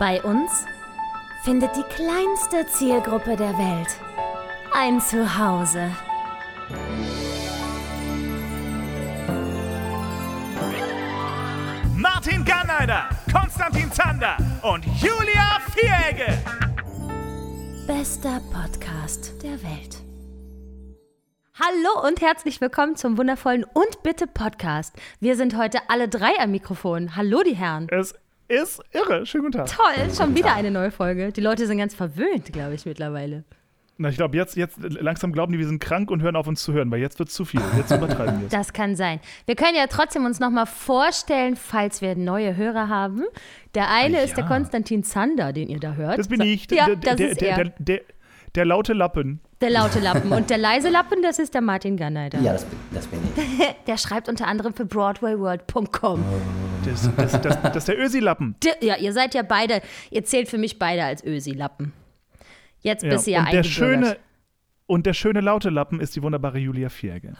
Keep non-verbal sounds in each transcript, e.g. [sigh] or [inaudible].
Bei uns findet die kleinste Zielgruppe der Welt ein Zuhause. Martin Garneider, Konstantin Zander und Julia Vieregge. Bester Podcast der Welt. Hallo und herzlich willkommen zum wundervollen Und Bitte Podcast. Wir sind heute alle drei am Mikrofon. Hallo, die Herren. Es ist irre. Schönen guten Tag. Toll, schon wieder eine neue Folge. Die Leute sind ganz verwöhnt, glaube ich, mittlerweile. Na, ich glaube, jetzt, jetzt langsam glauben die, wir sind krank und hören auf uns zu hören, weil jetzt wird es zu viel. Jetzt übertreiben wir es. [laughs] Das kann sein. Wir können ja trotzdem uns nochmal vorstellen, falls wir neue Hörer haben. Der eine Ah, ist der ja. Konstantin Zander, den ihr da hört. Das bin ich. Ja, der, das der, ist der, er. der, der, der laute Lappen. Der laute Lappen. Und der leise Lappen, das ist der Martin Garneider. Ja, das bin, das bin ich. [laughs] Der schreibt unter anderem für BroadwayWorld.com. Das, das, das, das ist der Ösi-Lappen. Ja, ihr seid ja beide, ihr zählt für mich beide als Ösi-Lappen. Jetzt bist du ja und der eingebürgert. schöne und der schöne laute Lappen ist die wunderbare Julia Vieregge.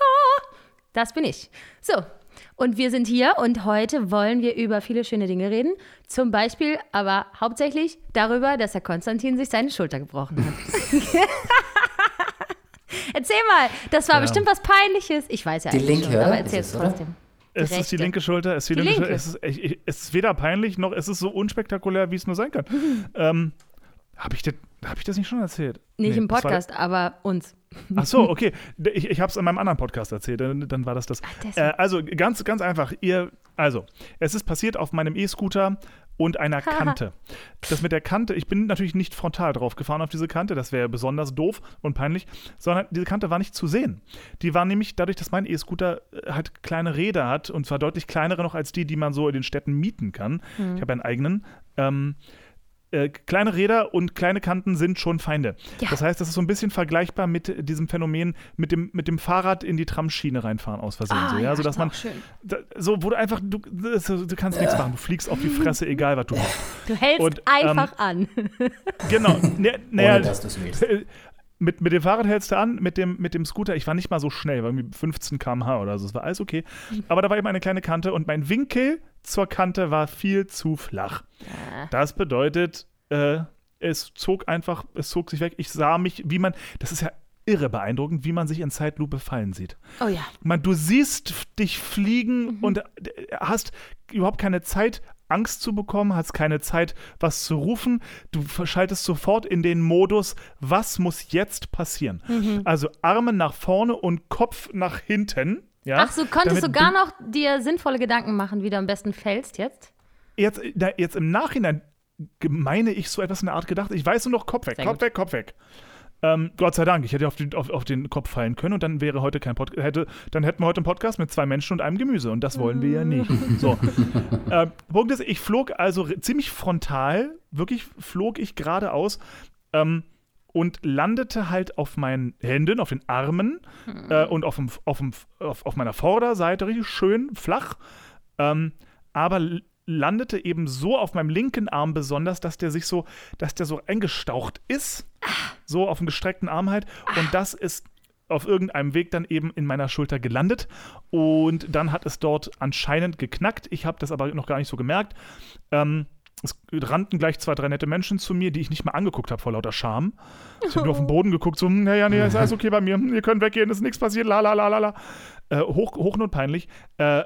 Das bin ich. So, und wir sind hier und heute wollen wir über viele schöne Dinge reden. Zum Beispiel, aber hauptsächlich darüber, dass der Konstantin sich seine Schulter gebrochen hat. [laughs] [laughs] [laughs] Erzähl mal, das war Ja. bestimmt was Peinliches. Ich weiß ja Die eigentlich linke, schon, oder? aber erzähl es, trotzdem. Es ist die linke Schulter. Es ist, die Die linke linke. Schulter. Es, ist, ich, ich, es ist weder peinlich noch es ist so unspektakulär, wie es nur sein kann. [laughs] ähm, Habe ich, das- hab ich das nicht schon erzählt? Nicht Nee, im das war- Podcast, aber uns. Ach so, [laughs] okay. Ich, ich habe es in meinem anderen Podcast erzählt, dann, dann war das das. deswegen. Äh, also ganz, ganz einfach. Ihr, also, es ist passiert auf meinem E-Scooter und einer [laughs] Kante. Das mit der Kante, ich bin natürlich nicht frontal drauf gefahren auf diese Kante, das wäre besonders doof und peinlich, sondern diese Kante war nicht zu sehen. Die war nämlich dadurch, dass mein E-Scooter äh, halt kleine Räder hat und zwar deutlich kleinere noch als die, die man so in den Städten mieten kann. Ich habe einen eigenen. Ähm, äh, kleine Räder und kleine Kanten sind schon Feinde. Ja. Das heißt, das ist so ein bisschen vergleichbar mit diesem Phänomen, mit dem, mit dem Fahrrad in die Tramschiene reinfahren aus Versehen. so, ja? so, dass man, Ah, schön. da, so, wo du einfach, du, du kannst nichts machen, du fliegst auf die Fresse, [laughs] egal was du machst. Du hältst Und, ähm, einfach an. Genau. [laughs] Ne, naja, Ohne dass du es willst. Mit, mit dem Fahrrad hältst du an, mit dem, mit dem Scooter, ich war nicht mal so schnell, war irgendwie 15 km/h oder so, es war alles okay. [laughs] Aber da war eben eine kleine Kante und mein Winkel zur Kante war viel zu flach. Das bedeutet, äh, es zog einfach, es zog sich weg. Ich sah mich, wie man, das ist ja irre beeindruckend, wie man sich in Zeitlupe fallen sieht. Oh ja. Man, du siehst dich fliegen und äh, hast überhaupt keine Zeit, Angst zu bekommen, hast keine Zeit, was zu rufen. Du schaltest sofort in den Modus, was muss jetzt passieren? Also Arme nach vorne und Kopf nach hinten. Ja, Ach, so konntest du gar noch dir sinnvolle Gedanken machen, wie du am besten fällst jetzt? jetzt, na, jetzt im Nachhinein meine ich so etwas in der Art gedacht. Ich weiß nur noch Kopf weg, Sehr Kopf gut. weg, Kopf weg. Ähm, Gott sei Dank, ich hätte auf den, auf, auf den Kopf fallen können und dann wäre heute kein Podcast, hätte, dann hätten wir heute einen Podcast mit zwei Menschen und einem Gemüse und das wollen wir ja nicht. So. [laughs] ähm, Punkt ist, ich flog also ziemlich frontal, wirklich flog ich geradeaus ähm, und landete halt auf meinen Händen, auf den Armen äh, und auf, dem, auf, dem, auf, auf meiner Vorderseite richtig schön flach. Ähm, aber landete eben so auf meinem linken Arm besonders, dass der sich so, dass der so eingestaucht ist. So auf dem gestreckten Arm halt. Und das ist auf irgendeinem Weg dann eben in meiner Schulter gelandet. Und dann hat es dort anscheinend geknackt. Ich habe das aber noch gar nicht so gemerkt. Ähm, es rannten gleich zwei, drei nette Menschen zu mir, die ich nicht mal angeguckt habe vor lauter Scham. Ich habe nur auf den Boden geguckt, so, hm, naja, nee, ist alles okay bei mir, Hm, ihr könnt weggehen, ist nichts passiert, la la la la la. Äh, hoch, hochnotpeinlich. Äh,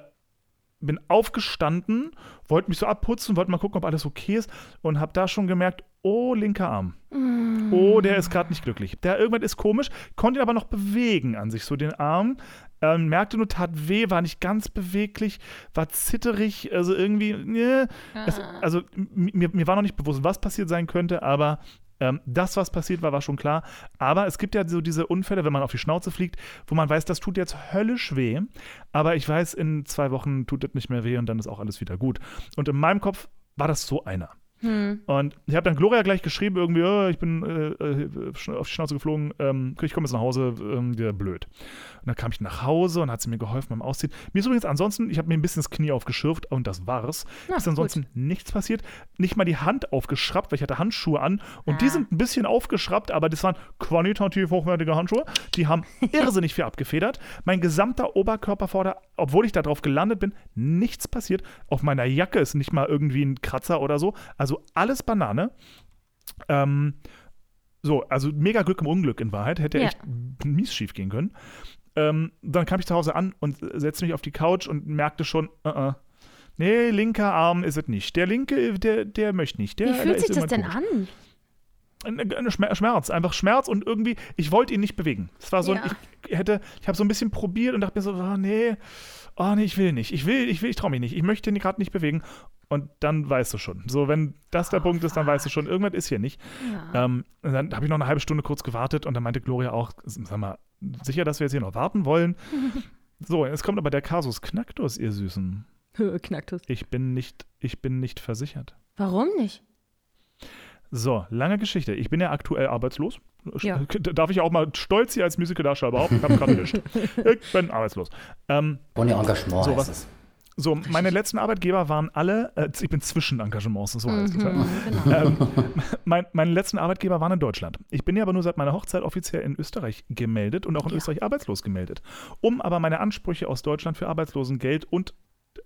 bin aufgestanden, wollte mich so abputzen, wollte mal gucken, ob alles okay ist und habe da schon gemerkt, oh, linker Arm. Oh, der ist gerade nicht glücklich. Der irgendwas ist komisch, konnte ihn aber noch bewegen an sich, so den Arm. Ähm, merkte nur, tat weh, war nicht ganz beweglich, war zitterig, also irgendwie, ne. Es, also mir, mir war noch nicht bewusst, was passiert sein könnte, aber ähm, das, was passiert war, war schon klar. Aber es gibt ja so diese Unfälle, wenn man auf die Schnauze fliegt, wo man weiß, das tut jetzt höllisch weh. Aber ich weiß, in zwei Wochen tut das nicht mehr weh und dann ist auch alles wieder gut. Und in meinem Kopf war das so einer. Und ich habe dann Gloria gleich geschrieben, irgendwie, oh, ich bin äh, äh, auf die Schnauze geflogen, ähm, ich komme jetzt nach Hause, ähm, blöd. Und dann kam ich nach Hause und hat sie mir geholfen beim Ausziehen. Mir ist übrigens ansonsten, ich habe mir ein bisschen das Knie aufgeschürft und das war's. Na, ist ansonsten nichts passiert. Nicht mal die Hand aufgeschraubt, weil ich hatte Handschuhe an und die Ah. sind ein bisschen aufgeschraubt, aber das waren qualitativ hochwertige Handschuhe. Die haben [laughs] irrsinnig viel abgefedert. Mein gesamter Oberkörper vorder, obwohl ich da drauf gelandet bin, nichts passiert. Auf meiner Jacke ist nicht mal irgendwie ein Kratzer oder so. Also also alles Banane. Ähm, so, also mega Glück im Unglück in Wahrheit. Hätte Ja. echt mies schief gehen können. Ähm, dann kam ich zu Hause an und setzte mich auf die Couch und merkte schon, uh -uh, nee, linker Arm ist es nicht. Der linke, der, der möchte nicht. Der, Wie fühlt ist sich das denn komisch. an? Schmerz, einfach Schmerz und irgendwie, ich wollte ihn nicht bewegen. Es war so, Ja. ich hätte, ich habe so ein bisschen probiert und dachte mir so, oh, nee, oh nee, ich will nicht, ich will, ich will, ich traue mich nicht, ich möchte ihn gerade nicht bewegen. Und dann weißt du schon. So, wenn das der Oh, Punkt ist, dann weißt du schon, irgendwas ist hier nicht. Ja. Ähm, und dann habe ich noch eine halbe Stunde kurz gewartet und dann meinte Gloria auch, sag mal, sicher, dass wir jetzt hier noch warten wollen? [laughs] so, jetzt kommt aber der Kasus Knacktus, ihr Süßen. Knacktus. Ich bin nicht, ich bin nicht versichert. Warum nicht? So, lange Geschichte. Ich bin ja aktuell arbeitslos. Ja. Darf ich auch mal stolz hier als Musicaldarsteller behaupten? Ich habe [laughs] gerade. Ich bin arbeitslos. Ähm, Ohne Engagement So, heißt was- es. So, meine letzten Arbeitgeber waren alle, äh, ich bin zwischen Engagements, so heißt es. Mhm, genau. Ähm, mein, meine letzten Arbeitgeber waren in Deutschland. Ich bin ja aber nur seit meiner Hochzeit offiziell in Österreich gemeldet und auch in Ja. Österreich arbeitslos gemeldet. Um aber meine Ansprüche aus Deutschland für Arbeitslosengeld und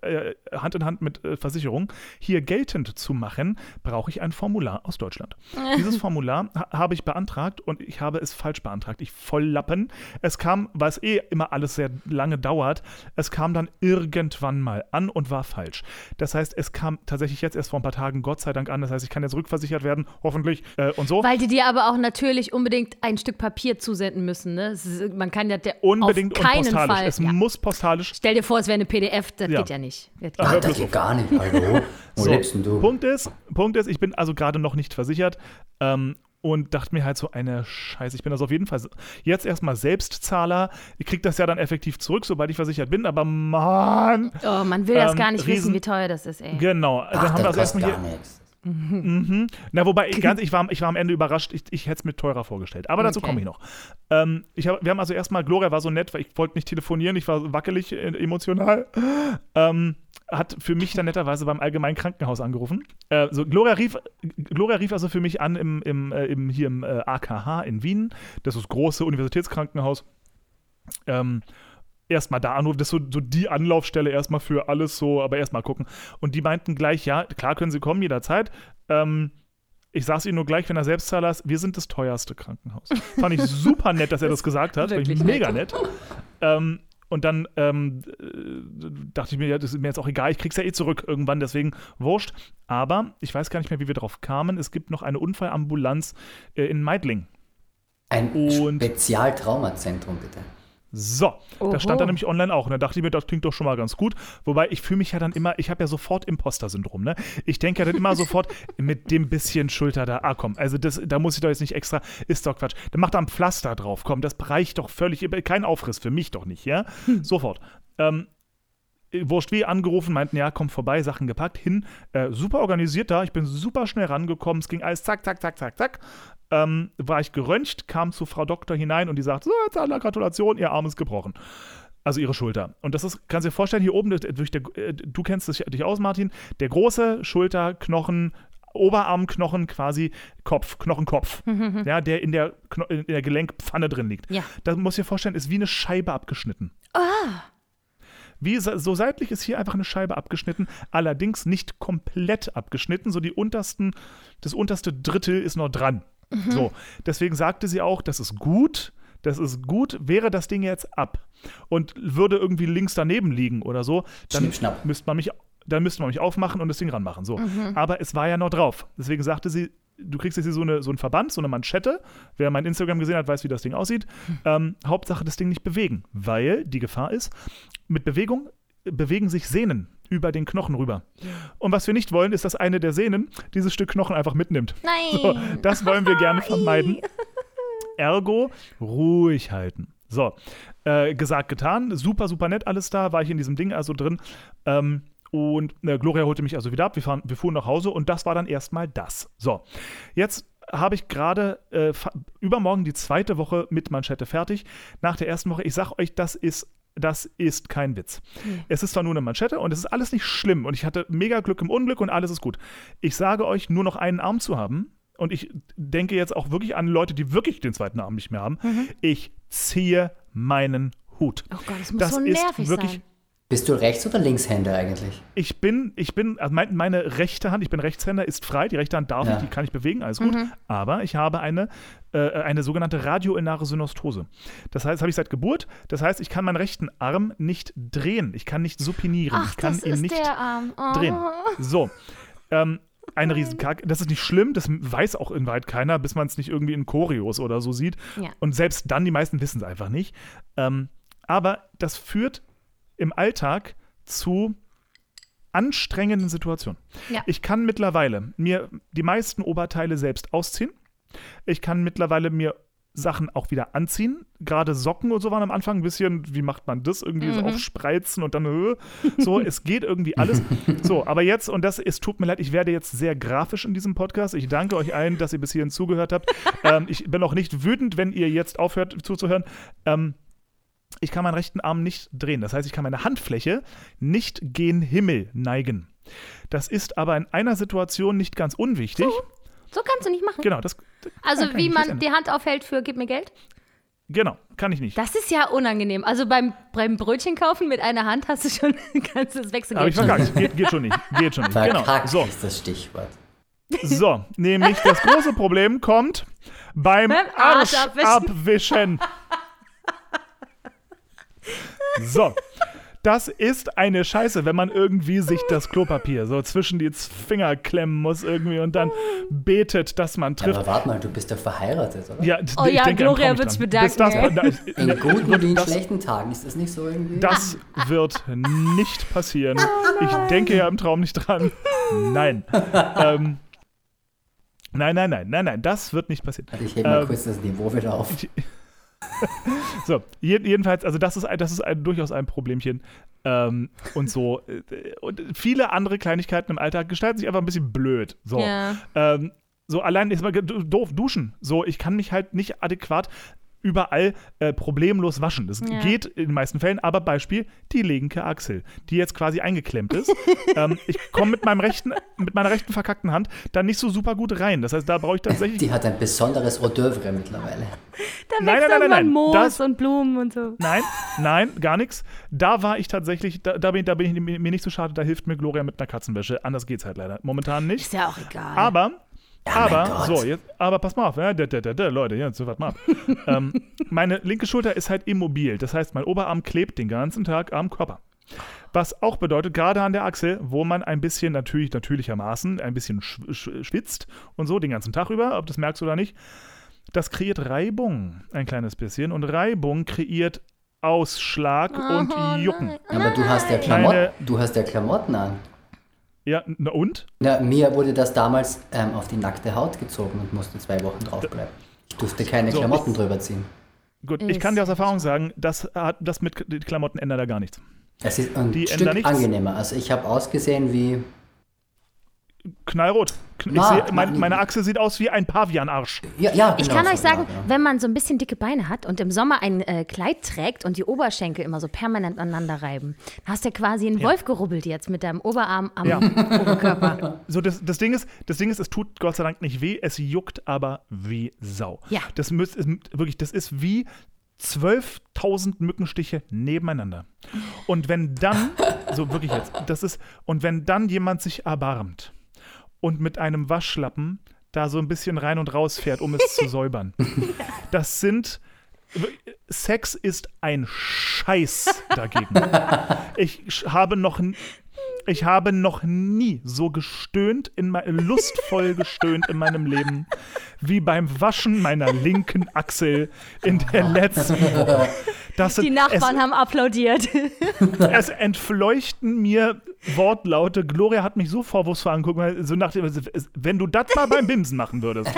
äh, Hand in Hand mit äh, Versicherung hier geltend zu machen, brauche ich ein Formular aus Deutschland. [laughs] Dieses Formular ha habe ich beantragt und ich habe es falsch beantragt. Ich Volllappen. Es kam, weil es eh immer alles sehr lange dauert, es kam dann irgendwann mal an und war falsch. Das heißt, es kam tatsächlich jetzt erst vor ein paar Tagen Gott sei Dank an. Das heißt, ich kann jetzt rückversichert werden, hoffentlich äh, und so. Weil die dir aber auch natürlich unbedingt ein Stück Papier zusenden müssen. Ne? Ist- Man kann ja der Unbedingt auf und keinen postalisch. Fall. Es ja. muss postalisch Stell dir vor, es wäre eine PDF, das Ja. geht ja nicht. Das geht Ah, Ach, das geht gar nicht. Hallo? Wo So, lebst denn du? Punkt ist, Punkt ist, ich bin also gerade noch nicht versichert ähm, und dachte mir halt so eine Scheiße. Ich bin also auf jeden Fall jetzt erstmal Selbstzahler. Ich kriege das ja dann effektiv zurück, sobald ich versichert bin, aber Mann. Oh, man will das Ähm, gar nicht Riesen- wissen, wie teuer das ist, ey. Genau. Ach, dann haben wir das also erstmal gar hier. nichts. Mhm. Na, wobei, [laughs] ganz, ich, war, ich war am Ende überrascht, ich, ich hätte es mir teurer vorgestellt. Aber dazu Okay. komme ich noch. Ähm, ich hab, wir haben also erstmal, Gloria war so nett, weil ich wollte nicht telefonieren, ich war wackelig äh, emotional. Ähm, hat für mich dann netterweise beim allgemeinen Krankenhaus angerufen. Äh, so, Gloria, rief, Gloria rief also für mich an im, im, äh, im, hier im äh, AKH in Wien. Das ist das große Universitätskrankenhaus. Ähm, erstmal da anrufen, das ist so, so die Anlaufstelle erstmal für alles so, aber erstmal gucken. Und die meinten gleich, ja, klar können sie kommen jederzeit. Ähm, ich sag's Ihnen nur gleich, wenn er Selbstzahler ist, wir sind das teuerste Krankenhaus. [laughs] Fand ich super nett, dass er das gesagt hat. Fand ich Wirklich mega nett. Ähm, und dann ähm, äh, dachte ich mir, ja, das ist mir jetzt auch egal, ich krieg's ja eh zurück irgendwann, deswegen wurscht. Aber ich weiß gar nicht mehr, wie wir drauf kamen. Es gibt noch eine Unfallambulanz äh, in Meidling. Ein Und- Spezialtraumazentrum, bitte. So, Oho. das stand da nämlich online auch. Und da dachte ich mir, das klingt doch schon mal ganz gut. Wobei ich fühle mich ja dann immer, ich habe ja sofort Imposter-Syndrom, ne? Ich denke ja dann immer [laughs] sofort mit dem bisschen Schulter da, ah komm, also das, da muss ich doch jetzt nicht extra, ist doch Quatsch. Dann macht da ein Pflaster drauf, komm, das reicht doch völlig, kein Aufriss für mich doch nicht, ja? Sofort. Ähm, Wurscht wie angerufen, meinten, ja, komm vorbei, Sachen gepackt, hin, äh, super organisiert da, ich bin super schnell rangekommen, es ging alles zack, zack, zack, zack, zack. Ähm, war ich geröntgt, kam zu Frau Doktor hinein und die sagt, so, Zahler, Gratulation, ihr Arm ist gebrochen. Also ihre Schulter. Und das ist, kannst du dir vorstellen, hier oben, durch der, äh, du kennst das dich aus, Martin, der große Schulterknochen, Oberarmknochen quasi Kopf, Knochenkopf, [laughs] ja, der in der, Kno in der Gelenkpfanne drin liegt. Ja. Das muss ich dir vorstellen, ist wie eine Scheibe abgeschnitten. Wie, se- so seitlich ist hier einfach eine Scheibe abgeschnitten, allerdings nicht komplett abgeschnitten, so die untersten, das unterste Drittel ist noch dran. So, deswegen sagte sie auch, das ist gut, das ist gut, wäre das Ding jetzt ab und würde irgendwie links daneben liegen oder so, dann müsste man mich, dann müsste man mich aufmachen und das Ding ranmachen. So. Aber es war ja noch drauf. Deswegen sagte sie, du kriegst jetzt hier so, eine, so einen Verband, so eine Manschette. Wer mein Instagram gesehen hat, weiß, wie das Ding aussieht. Ähm, Hauptsache das Ding nicht bewegen, weil die Gefahr ist, mit Bewegung bewegen sich Sehnen über den Knochen rüber. Und was wir nicht wollen, ist, dass eine der Sehnen dieses Stück Knochen einfach mitnimmt. Nein. So, das wollen wir gerne [laughs] vermeiden. Ergo, ruhig halten. So, äh, gesagt, getan. Super, super nett alles da. War ich in diesem Ding also drin. Ähm, und äh, Gloria holte mich also wieder ab. Wir, fahren, wir fuhren nach Hause und das war dann erstmal das. So, jetzt habe ich gerade äh, übermorgen die zweite Woche mit Manschette fertig. Nach der ersten Woche, ich sag euch, das ist das ist kein Witz. Es ist zwar nur eine Manschette und es ist alles nicht schlimm und ich hatte mega Glück im Unglück und alles ist gut. Ich sage euch, nur noch einen Arm zu haben und ich denke jetzt auch wirklich an Leute, die wirklich den zweiten Arm nicht mehr haben. Ich ziehe meinen Hut. Oh Gott, das muss Das so ist nervig wirklich sein. Bist du Rechts- oder Linkshänder eigentlich? Ich bin, ich bin, also mein, meine rechte Hand, ich bin Rechtshänder, ist frei. Die rechte Hand darf Ja. ich, die kann ich bewegen, alles gut. Aber ich habe eine, äh, eine sogenannte radioinare Synostose. Das heißt, das habe ich seit Geburt. Das heißt, ich kann meinen rechten Arm nicht drehen. Ich kann nicht supinieren. Ach, ich kann das ihn ist nicht der Arm. Oh. drehen. So. Ähm, eine Riesenkack. Das ist nicht schlimm, das weiß auch in weit keiner, bis man es nicht irgendwie in Choreos oder so sieht. Ja. Und selbst dann, die meisten wissen es einfach nicht. Ähm, aber das führt im Alltag zu anstrengenden Situationen. Ja. Ich kann mittlerweile mir die meisten Oberteile selbst ausziehen. Ich kann mittlerweile mir Sachen auch wieder anziehen. Gerade Socken und so waren am Anfang ein bisschen, wie macht man das? Irgendwie so aufspreizen und dann äh, so, [laughs] es geht irgendwie alles. So, aber jetzt, und das, es tut mir leid, ich werde jetzt sehr grafisch in diesem Podcast. Ich danke euch allen, dass ihr bis hierhin zugehört habt. [laughs] ähm, ich bin auch nicht wütend, wenn ihr jetzt aufhört zuzuhören. Ähm, ich kann meinen rechten Arm nicht drehen. Das heißt, ich kann meine Handfläche nicht gen Himmel neigen. Das ist aber in einer Situation nicht ganz unwichtig. So kannst du nicht machen. Genau, das Also kann wie man nicht die Hand aufhält für Gib mir Geld. genau, kann ich nicht. Das ist ja unangenehm. Also beim, beim Brötchen kaufen mit einer Hand hast du schon, [laughs] kannst du das Wechselgeld Aber ich verkackt. Geht, geht schon nicht. Geht schon nicht. Genau. So, ist das Stichwort. so, nämlich das große Problem kommt beim Beim Arsch Arsch abwischen. [laughs] So. Das ist eine Scheiße, wenn man irgendwie sich das Klopapier so zwischen die Finger klemmen muss irgendwie und dann betet, dass man trifft. Aber warte mal, du bist doch verheiratet, oder? Ja, Oh ich ja, denke, Gloria ich wird's dran. bedanken, Das, das, In guten wie in das- schlechten Tagen. Ist das nicht so irgendwie? Das wird nicht passieren. Ich denke ja im Traum nicht dran. Nein. Ähm, nein, nein, nein, nein, nein, das wird nicht passieren. Warte, ich hebe mal Ähm, kurz das Niveau wieder auf. [laughs] So, je- jedenfalls, also das ist, ein, das ist ein, durchaus ein Problemchen. Ähm, und so. äh, Und viele andere Kleinigkeiten im Alltag gestalten sich einfach ein bisschen blöd. So. Ja. Ähm, so allein ist mal doof duschen. So, ich kann mich halt nicht adäquat überall äh, problemlos waschen. Das Ja. geht in den meisten Fällen, aber Beispiel die linke Achsel, die jetzt quasi eingeklemmt ist. [laughs] ähm, ich komme mit meinem rechten, mit meiner rechten verkackten Hand da nicht so super gut rein. Das heißt, da brauche ich tatsächlich Die hat ein besonderes Hors d'oeuvre mittlerweile. Da Nein, nein, nein, nein, Moos das- und Blumen und so. Nein, [laughs] nein, gar nichts. Da war ich tatsächlich, da, da, bin, da bin ich mir nicht so schade, da hilft mir Gloria mit einer Katzenwäsche. Anders geht's halt leider. Momentan nicht. Ist ja auch egal. Aber, aber, Gott. so, jetzt, aber pass mal auf, ja, da, da, da, da, Leute, jetzt warte mal ab. [laughs] ähm, meine linke Schulter ist halt immobil. Das heißt, mein Oberarm klebt den ganzen Tag am Körper. Was auch bedeutet, gerade an der Achsel, wo man ein bisschen natürlich, natürlichermaßen, ein bisschen sch sch schwitzt und so den ganzen Tag über, ob du das merkst oder nicht, das kreiert Reibung ein kleines bisschen und Reibung kreiert Ausschlag und Jucken. Aber du hast ja Klamotten, du hast ja Klamotten an. Ja, na und? Ja, mir wurde das damals ähm, auf die nackte Haut gezogen und musste zwei Wochen draufbleiben. Ich durfte keine So, Klamotten drüber ziehen. Gut, ich kann dir aus Erfahrung sagen, das, hat, das mit den Klamotten ändert da gar nichts. Es ist ein Die Stück angenehmer. Also ich habe ausgesehen wie Knallrot. Kn- Ich Na, seh, mein, meine Achse sieht aus wie ein Pavianarsch. ja, ja Ich genau kann so, euch sagen, ja, wenn man so ein bisschen dicke Beine hat und im Sommer ein äh, Kleid trägt und die Oberschenkel immer so permanent aneinander reiben, dann hast du ja quasi einen Wolf gerubbelt jetzt mit deinem Oberarm am Ja. Oberkörper. [laughs] So, das, das, Ding ist, das Ding ist, es tut Gott sei Dank nicht weh, es juckt aber wie Sau. Ja. Das müsst, ist, wirklich, das ist wie 12.000 Mückenstiche nebeneinander. Und wenn dann, so wirklich jetzt, das ist, und wenn dann jemand sich erbarmt und mit einem Waschlappen da so ein bisschen rein und raus fährt, um es zu [laughs] säubern, das sind, Sex ist ein Scheiß dagegen. [laughs] Ich habe noch, ich habe noch nie so gestöhnt, in lustvoll gestöhnt in meinem Leben, wie beim Waschen meiner linken Achsel in der letzten Woche. Das Die Nachbarn haben applaudiert. es, es entfleuchten mir Wortlaute. Gloria hat mich so vorwurfsvoll angeguckt, weil so nach dem, wenn du das mal beim Bimsen machen würdest.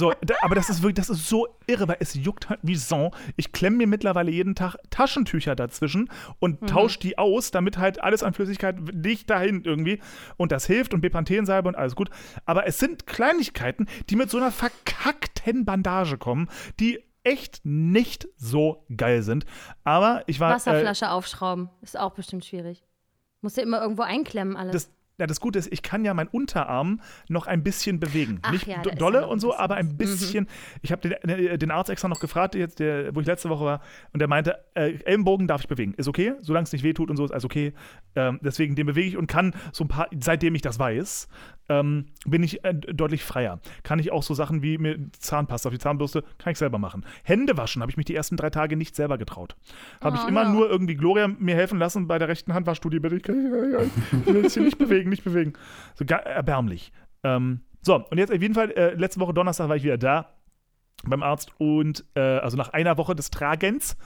So, da, aber das ist wirklich, das ist so irre, weil es juckt halt wie Son. Ich klemme mir mittlerweile jeden Tag Taschentücher dazwischen und tausche die aus, damit halt alles an Flüssigkeit dicht dahin irgendwie. Und das hilft und Bepanthensalbe und alles gut. Aber es sind Kleinigkeiten, die mit so einer verkackten Bandage kommen, die echt nicht so geil sind. Aber ich war. Äh, Wasserflasche aufschrauben ist auch bestimmt schwierig. Musst du immer irgendwo einklemmen alles. das, ja, das Gute ist, ich kann ja meinen Unterarm noch ein bisschen bewegen. Ach Nicht ja, dolle und so, aber ein bisschen. Ich habe den, äh, den Arzt extra noch gefragt, jetzt, der, wo ich letzte Woche war, und der meinte, äh, Ellenbogen darf ich bewegen. Ist okay, solange es nicht wehtut und so, ist alles okay. Ähm, deswegen den bewege ich und kann so ein paar, seitdem ich das weiß, ähm, bin ich äh, deutlich freier. Kann ich auch so Sachen wie mir Zahnpasta auf die Zahnbürste, kann ich selber machen. Hände waschen habe ich mich die ersten drei Tage nicht selber getraut. Habe ich Oh, immer no. nur irgendwie Gloria mir helfen lassen bei der rechten Handwaschstudie. Bitte, ich ich will das hier nicht bewegen, nicht bewegen. So erbärmlich. Ähm, so, und jetzt auf jeden Fall, äh, letzte Woche Donnerstag war ich wieder da beim Arzt und äh, also nach einer Woche des Tragens.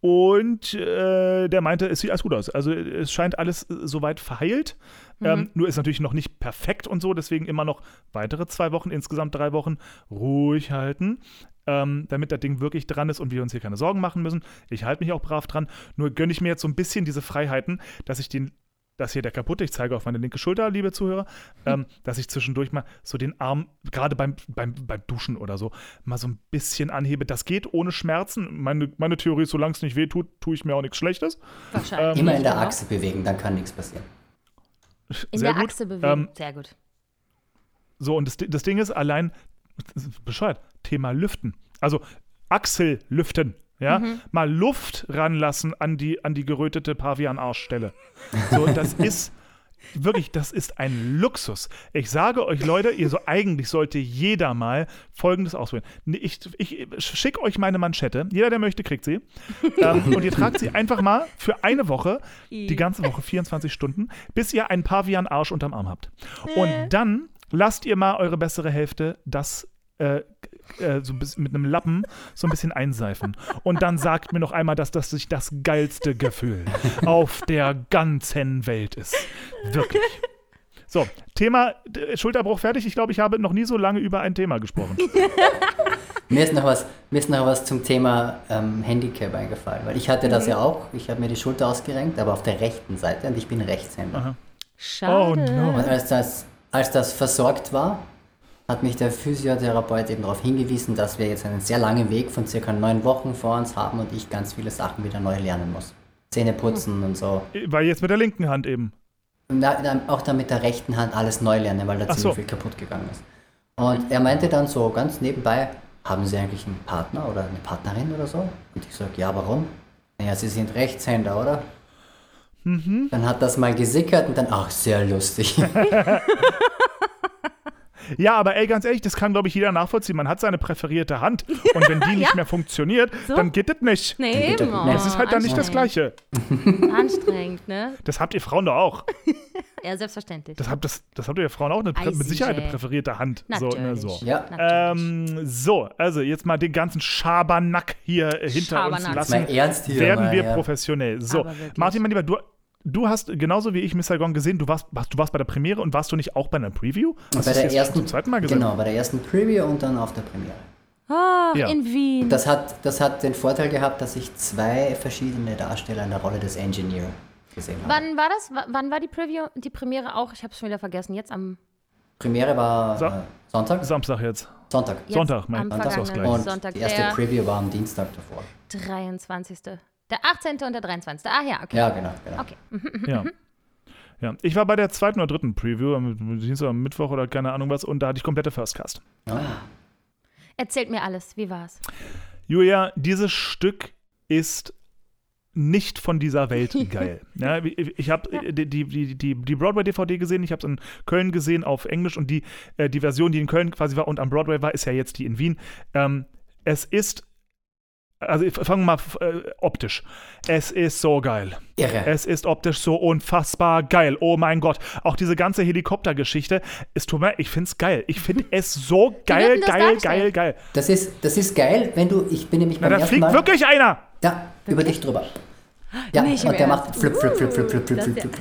Und äh, der meinte, es sieht alles gut aus. Also es scheint alles äh, soweit verheilt. Ähm, nur ist natürlich noch nicht perfekt und so, deswegen immer noch weitere zwei Wochen, insgesamt drei Wochen ruhig halten, ähm, damit das Ding wirklich dran ist und wir uns hier keine Sorgen machen müssen. Ich halte mich auch brav dran. Nur gönne ich mir jetzt so ein bisschen diese Freiheiten, dass ich den das hier der kaputte, ich zeige auf meine linke Schulter, liebe Zuhörer, ähm, dass ich zwischendurch mal so den Arm, gerade beim, beim, beim Duschen oder so, mal so ein bisschen anhebe. Das geht ohne Schmerzen. Meine, meine Theorie ist, solange es nicht weh tut, tue ich mir auch nichts Schlechtes. Wahrscheinlich. Immer in der. Achse bewegen, dann kann nichts passieren. In Sehr der gut. Achse bewegen. Ähm, Sehr gut. So, und das, das Ding ist allein, das ist bescheuert, Thema Lüften. Also Achsellüften. Ja, mal Luft ranlassen an die, an die gerötete Pavian-Arschstelle. So, das [laughs] ist wirklich, das ist ein Luxus. Ich sage euch, Leute, ihr so eigentlich sollte jeder mal Folgendes ausprobieren. Ich, ich schicke euch meine Manschette. Jeder, der möchte, kriegt sie. [laughs] ähm, und ihr tragt sie einfach mal für eine Woche, die ganze Woche, 24 Stunden, bis ihr einen Pavian-Arsch unterm Arm habt. Und dann lasst ihr mal eure bessere Hälfte das äh, äh, so ein bisschen mit einem Lappen so ein bisschen einseifen. Und dann sagt mir noch einmal, dass das sich das geilste Gefühl auf der ganzen Welt ist. Wirklich. So, Thema äh, Schulterbruch fertig. Ich glaube, ich habe noch nie so lange über ein Thema gesprochen. [laughs] Mir ist noch was, mir ist noch was zum Thema ähm, Handicap eingefallen, weil ich hatte das ja auch. Ich habe mir die Schulter ausgerenkt, aber auf der rechten Seite und ich bin Rechtshänder. Schade. Oh no. Und als das, als das versorgt war, hat mich der Physiotherapeut eben darauf hingewiesen, dass wir jetzt einen sehr langen Weg von circa neun Wochen vor uns haben und ich ganz viele Sachen wieder neu lernen muss. Zähne putzen und so. Weil jetzt mit der linken Hand eben. Da, auch dann mit der rechten Hand alles neu lernen, weil da Ach ziemlich so. viel kaputt gegangen ist. Und er meinte dann so ganz nebenbei, haben Sie eigentlich einen Partner oder eine Partnerin oder so? Und ich sage, ja, warum? Naja, Sie sind Rechtshänder, oder? Mhm. Dann hat das mal gesickert und dann, ach, sehr lustig. [laughs] [laughs] Ja, aber ey, ganz ehrlich, das kann, glaube ich, jeder nachvollziehen. Man hat seine präferierte Hand. [laughs] Und wenn die nicht mehr funktioniert, So. dann geht das nicht. Nee, eben. nicht. Das ist halt dann nicht das. Gleiche. [laughs] Anstrengend, ne? Das habt ihr Frauen doch auch. Ja, selbstverständlich. Das habt, das, das habt ihr Frauen auch eine, mit. Sicherheit eine präferierte Hand. So, ne, Natürlich. so. Ja. Natürlich. Ähm, so, also jetzt mal den ganzen Schabernack hier äh, hinter uns Schabernack. lassen. Mal ernst hier. Werden mal, wir ja. professionell. So. Martin, mein Lieber, du, du hast genauso wie ich Miss Saigon gesehen, du warst, warst, du warst bei der Premiere und warst du nicht auch bei einer Preview? Hast bei du der ersten, zum zweiten Mal gesehen? genau, bei der ersten Preview und dann auf der Premiere. Ach, Ja. in Wien. Das hat, das hat den Vorteil gehabt, dass ich zwei verschiedene Darsteller in der Rolle des Engineer gesehen habe. Wann war das? W wann war die Preview? Die Premiere auch? Ich habe es schon wieder vergessen. Jetzt am Premiere war So- äh, Sonntag? Samstag jetzt. Sonntag. jetzt Sonntag, mein- Sonntag. Und Sonntag. die erste Preview war am Dienstag davor. 23. Der 18. und der 23. Ah ja, okay. Ja, genau. genau. Okay. Mhm. Ja. Ja, ich war bei der zweiten oder dritten Preview, am Dienstag, am Mittwoch oder keine Ahnung was, und da hatte ich komplette Firstcast. Ah, Erzählt mir alles. Wie war's? Julia, dieses Stück ist nicht von dieser Welt [laughs] geil. ja, ich habe die, die, die, die, die Broadway-DVD gesehen, ich habe es in Köln gesehen auf Englisch und die, äh, die Version, die in Köln quasi war und am Broadway war, ist ja jetzt die in Wien. Ähm, es ist, also fangen wir mal äh, optisch. Es ist so geil. irre. Es ist optisch so unfassbar geil. Oh mein Gott. Auch diese ganze Helikoptergeschichte. Es tut mir, ich find's geil. Ich finde [laughs] es so geil, geil, geil, geil. Das ist, das ist geil, wenn du, ich bin nämlich Na, beim da ersten fliegt Mal, wirklich einer. Ja, über dich drüber. Ja, Nicht im und der macht flip, flip, flip, flip, flip, flip, flip, flip.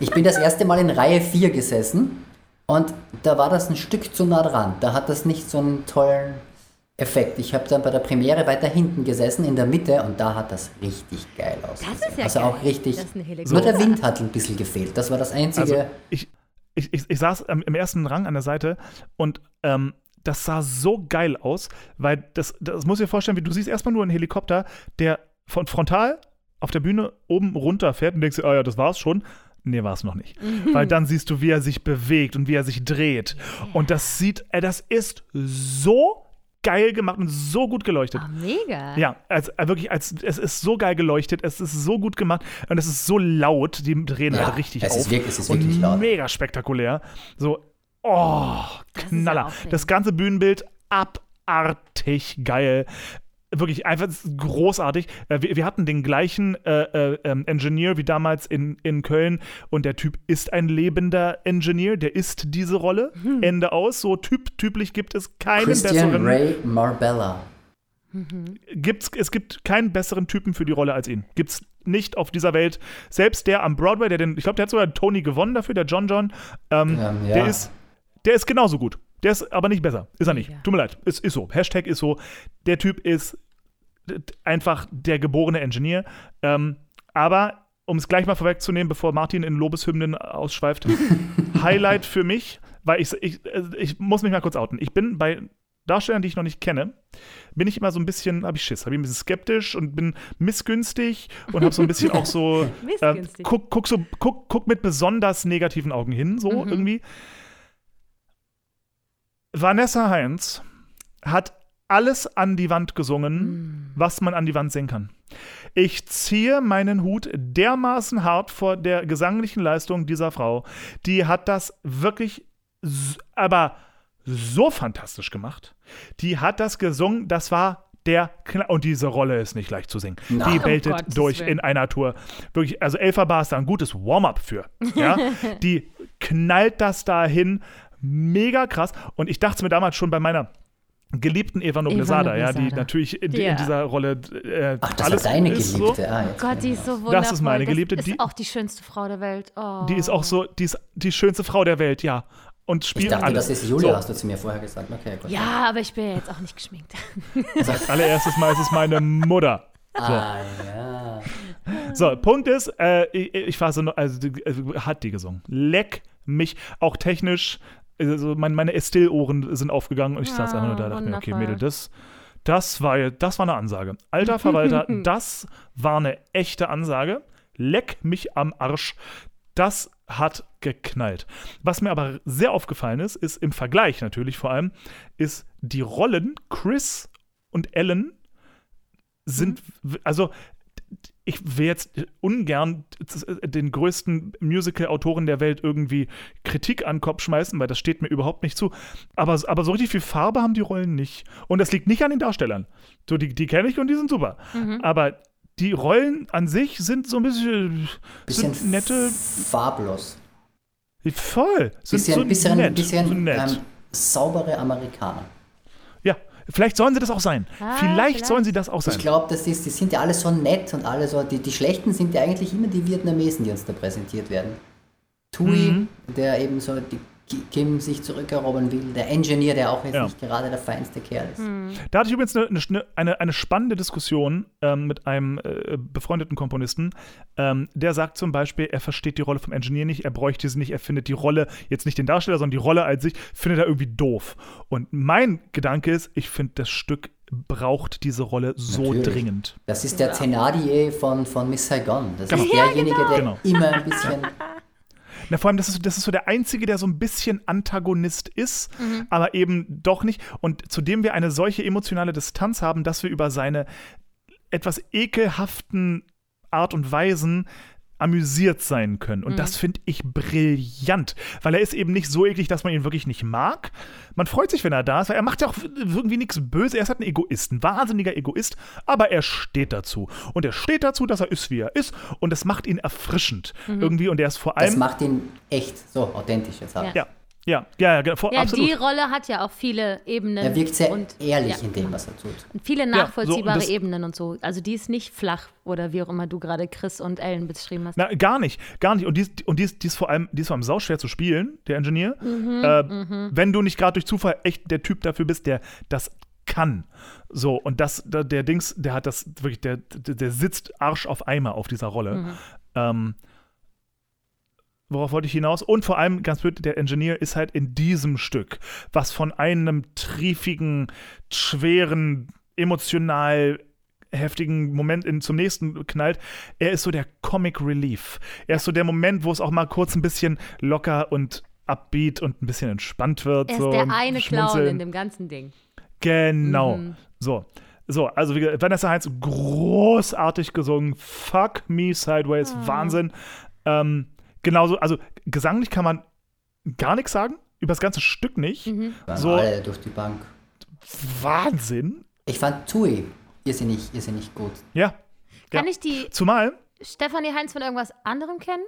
Ich bin das erste Mal in Reihe 4 gesessen und da war das ein Stück zu nah dran. Da hat das nicht so einen tollen Effekt. Ich habe dann bei der Premiere weiter hinten gesessen, in der Mitte, und da hat das richtig geil ausgesehen. Das ist ja also geil. auch richtig. Das ist eine Nur der Wind hat ein bisschen gefehlt. Das war das einzige. Also ich, ich, ich, ich saß im ersten Rang an der Seite und ähm, das sah so geil aus, weil das, das muss ich dir vorstellen, wie du siehst erstmal nur einen Helikopter, der von frontal auf der Bühne oben runter fährt und denkst, dir, ah ja, das war's schon. Nee, war es noch nicht. Weil dann siehst du, wie er sich bewegt und wie er sich dreht. Und das sieht, äh, das ist so geil gemacht und so gut geleuchtet. Oh, mega. Ja, als, äh, wirklich, als, es ist so geil geleuchtet, es ist so gut gemacht und es ist so laut, die drehen Ja, halt richtig es auf. ist wirklich- es ist wirklich laut. mega spektakulär. So, oh, Das Knaller. aufregend. Das ganze Bühnenbild abartig geil. Wirklich einfach großartig. Äh, Wir, wir hatten den gleichen äh, äh, ähm, Engineer wie damals in, in Köln und der Typ ist ein lebender Engineer, der ist diese Rolle. Hm. Ende aus. So typ, typlich gibt es keinen Christian besseren. Ray Marbella. Gibt's, es gibt keinen besseren Typen für die Rolle als ihn. Gibt's nicht auf dieser Welt. Selbst der am Broadway, der den, ich glaube, der hat sogar Tony gewonnen dafür, der John John. Ähm, Ähm, ja. Der ist, der ist genauso gut. Der ist aber nicht besser. Ist er nicht. Ja. Tut mir leid. Ist, ist so. Hashtag ist so. Der Typ ist einfach der geborene Engineer. Ähm, aber um es gleich mal vorwegzunehmen, bevor Martin in Lobeshymnen ausschweift, [laughs] Highlight für mich, weil ich, ich, äh, ich muss mich mal kurz outen. Ich bin bei Darstellern, die ich noch nicht kenne, bin ich immer so ein bisschen, habe ich Schiss, habe ich ein bisschen skeptisch und bin missgünstig und habe so ein bisschen auch so, [laughs] äh, guck, guck, so guck, guck mit besonders negativen Augen hin, so Mhm. irgendwie. Vanessa Heinz hat alles an die Wand gesungen, was man an die Wand singen kann. Ich ziehe meinen Hut dermaßen hart vor der gesanglichen Leistung dieser Frau. Die hat das wirklich, aber so fantastisch gemacht. Die hat das gesungen, das war der Kna und diese Rolle ist nicht leicht zu singen. Nein. Die beltet Gottes durch Willen. in einer Tour. Wirklich, also Elfa Bar ist da ein gutes Warm-up für. Ja? [laughs] Die knallt das dahin. Mega krass. Und ich dachte mir damals schon bei meiner geliebten Eva Noblesada, Eva ja, die natürlich in, Ja. in dieser Rolle äh, Ach, das alles war deine ist Geliebte. So. Ah, jetzt Gott, die ist so wundervoll. Das ist meine Geliebte, Das die- ist auch die schönste Frau der Welt. Oh. Die ist auch so, die ist die schönste Frau der Welt, ja. Und Ich spielt dachte, alles. das ist Julia, So. hast du zu mir vorher gesagt. Okay, gut. Ja, aber ich bin ja jetzt auch nicht geschminkt. [laughs] Als allererstes Mal ist es meine Mutter. Ah, ja. So, Punkt ist, äh, ich, ich war so, noch- also die- äh, hat die gesungen. Leck mich, auch technisch, also mein, meine Estelle-Ohren sind aufgegangen und ich saß Ah, einfach nur da, dachte mir, okay. Mädel, das, das war, ja- das war eine Ansage. Alter Verwalter, [laughs] das war eine echte Ansage. Leck mich am Arsch. Das hat geknallt. Was mir aber sehr aufgefallen ist, ist im Vergleich natürlich vor allem, ist die Rollen Chris und Ellen sind, w- also ich will jetzt ungern den größten Musical-Autoren der Welt irgendwie Kritik an den Kopf schmeißen, weil das steht mir überhaupt nicht zu. Aber, aber so richtig viel Farbe haben die Rollen nicht. Und das liegt nicht an den Darstellern. So, die, die kenne ich und die sind super. Aber die Rollen an sich sind so ein bisschen, Bisschen sind nette, farblos. voll, sind Bisschen, so bisschen, nett, bisschen so nett. ähm, saubere Amerikaner. Vielleicht sollen sie das auch sein. Ah, vielleicht, vielleicht. sollen sie das auch sein. Ich glaube, das ist, die sind ja alle so nett und alle so. Die, die Schlechten sind ja eigentlich immer die Vietnamesen, die uns da präsentiert werden. Tui, Mhm. der eben so die Kim sich zurückerobern will, der Engineer, der auch jetzt Ja. nicht gerade der feinste Kerl ist. Da hatte ich übrigens eine, eine, eine, spannende Diskussion ähm, mit einem äh, befreundeten Komponisten. Ähm, der sagt zum Beispiel, er versteht die Rolle vom Engineer nicht, er bräuchte sie nicht, er findet die Rolle, jetzt nicht den Darsteller, sondern die Rolle als sich, findet er irgendwie doof. Und mein Gedanke ist, ich finde, das Stück braucht diese Rolle so Natürlich. dringend. Das ist der Thenardier von, von Miss Saigon. Das ist Genau. derjenige, der Genau. immer ein bisschen. [laughs] Na, vor allem, das ist, das ist so der Einzige, der so ein bisschen Antagonist ist, aber eben doch nicht. Und zu dem wir eine solche emotionale Distanz haben, dass wir über seine etwas ekelhaften Art und Weisen amüsiert sein können. Und das finde ich brillant, weil er ist eben nicht so eklig, dass man ihn wirklich nicht mag. Man freut sich, wenn er da ist, weil er macht ja auch irgendwie nichts böse. Er ist halt ein Egoist, ein wahnsinniger Egoist, aber er steht dazu. Und er steht dazu, dass er ist, wie er ist. Und das macht ihn erfrischend irgendwie. Und er ist vor allem. Das macht ihn echt so authentisch jetzt halt. Ja, ja, ja, ja, vor, Ja, absolut. die Rolle hat ja auch viele Ebenen. Er wirkt sehr und, ehrlich ja, in dem, was er tut. und viele so, nachvollziehbare und das- Ebenen und so. Also die ist nicht flach oder wie auch immer du gerade Chris und Ellen beschrieben hast. Na, gar nicht, gar nicht. Und die, ist- und die, ist, die ist vor allem, die ist vor allem sauschwer zu spielen, der Engineer. Mhm, äh, Wenn du nicht gerade durch Zufall echt der Typ dafür bist, der das kann. So, und das, der, der Dings, der hat das wirklich, der, der, der sitzt Arsch auf Eimer auf dieser Rolle. Mhm. Ähm, worauf wollte ich hinaus? Und vor allem, ganz blöd, der Engineer ist halt in diesem Stück, was von einem triefigen, schweren, emotional heftigen Moment in, zum nächsten knallt. Er ist so der Comic Relief. Er ist so der Moment, wo es auch mal kurz ein bisschen locker und upbeat und ein bisschen entspannt wird. Er ist so der eine Clown in dem ganzen Ding. Genau. Mhm. So. So, also wie gesagt, Vanessa Heinz großartig gesungen. Fuck me sideways. Ah. Wahnsinn. Ähm, genauso, also gesanglich kann man gar nichts sagen. Über das ganze Stück nicht. Mhm. So. alle durch die Bank. Wahnsinn. Ich fand Tui irrsinnig, irrsinnig gut. Ja. Kann ja. ich die Zumal, Stefanie Heinz von irgendwas anderem kennen?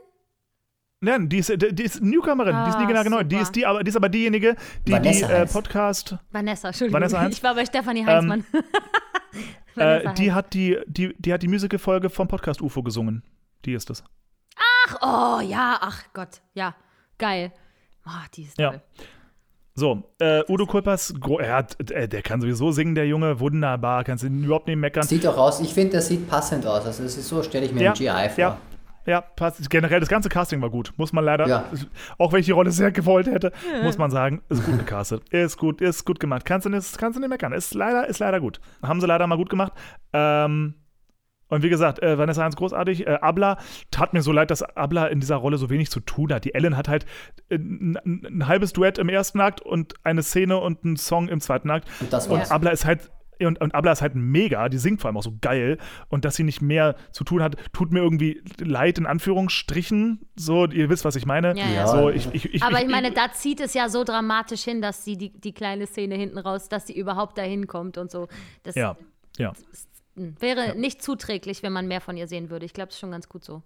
nein, die ist, die ist Newcomerin, die ist Ah, nie genau, genau. Die ist die, aber die ist aber diejenige, die Vanessa die äh. Podcast, Vanessa, Entschuldigung. Vanessa Heinz? [laughs] Ich war bei Stefanie Heinzmann. [laughs] äh, die hat die, die, die hat die Musical-Folge vom Podcast UFO gesungen. Die ist es. Ach, oh, ja, ach Gott, ja, geil. Oh, die ist Ja. toll. So, äh, Udo Kulpers, er hat, äh, der kann sowieso singen, der Junge, wunderbar, kannst du ihn überhaupt nicht meckern. Sieht auch aus, ich finde, der sieht passend aus. Also das ist so, stelle ich mir Ja, einen GI vor. ja. Ja, passt. Generell, das ganze Casting war gut. Muss man leider, Ja. auch wenn ich die Rolle sehr gewollt hätte, muss man sagen, ist gut gecastet. Ist gut, ist gut gemacht. Kannst du nicht, kannst du nicht meckern. Ist leider, ist leider gut. Haben sie leider mal gut gemacht. Ähm, und wie gesagt, äh, Vanessa Heinz großartig. Äh, Abla, tat mir so leid, dass Abla in dieser Rolle so wenig zu tun hat. Die Ellen hat halt äh, ein, halbes Duett im ersten Akt und eine Szene und einen Song im zweiten Akt. Und das Und war's. Abla ist halt. Und, und Abla ist halt mega, die singt vor allem auch so geil. Und dass sie nicht mehr zu tun hat, tut mir irgendwie leid, in Anführungsstrichen. So, ihr wisst, was ich meine. Ja, ja. So, ich, ich, ich, Aber ich meine, da zieht es ja so dramatisch hin, dass sie die, die kleine Szene hinten raus, dass sie überhaupt dahin kommt und so. Das Ja, ja. mh, wäre nicht zuträglich, wenn man mehr von ihr sehen würde. Ich glaube, es ist schon ganz gut so.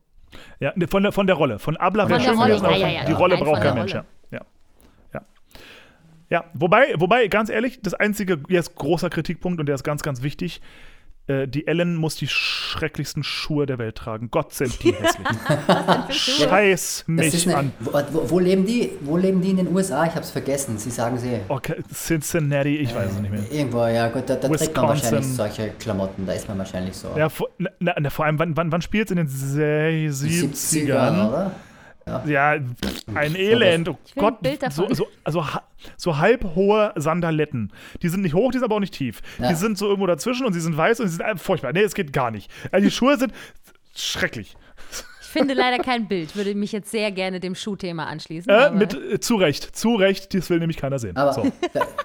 ja ne, von, der, von der Rolle. Von Abla wäre schön gewesen, aber ja, ja, ja, die ja. Rolle braucht kein Mensch. Ja. Ja. ja, wobei, wobei, ganz ehrlich, das einzige, jetzt großer Kritikpunkt und der ist ganz, ganz wichtig. Äh, Die Ellen muss die schrecklichsten Schuhe der Welt tragen. Gott [laughs] sind die hässlich. Scheiß mich eine, an. wo, wo, leben die, wo leben die in den USA? Ich habe es vergessen. Sie sagen sie. Okay, Cincinnati, ich weiß es nicht mehr. Irgendwo, ja gut, da, da trägt man wahrscheinlich solche Klamotten. Da ist man wahrscheinlich so. Ja, vor, na, na, vor allem, wann, wann, wann spielt es in den 70ern? oder? Ja, pff, ein Elend. Oh Gott, so, davon. so, also, so halb hohe Sandaletten. Die sind nicht hoch, die sind aber auch nicht tief. Ja. Die sind so irgendwo dazwischen und sie sind weiß und sie sind furchtbar. Nee, es geht gar nicht. Also die Schuhe sind schrecklich. Ich finde leider kein Bild. Würde mich jetzt sehr gerne dem Schuhthema anschließen. Äh, mit, äh, zu Recht, zu Recht, das will nämlich keiner sehen. Aber so.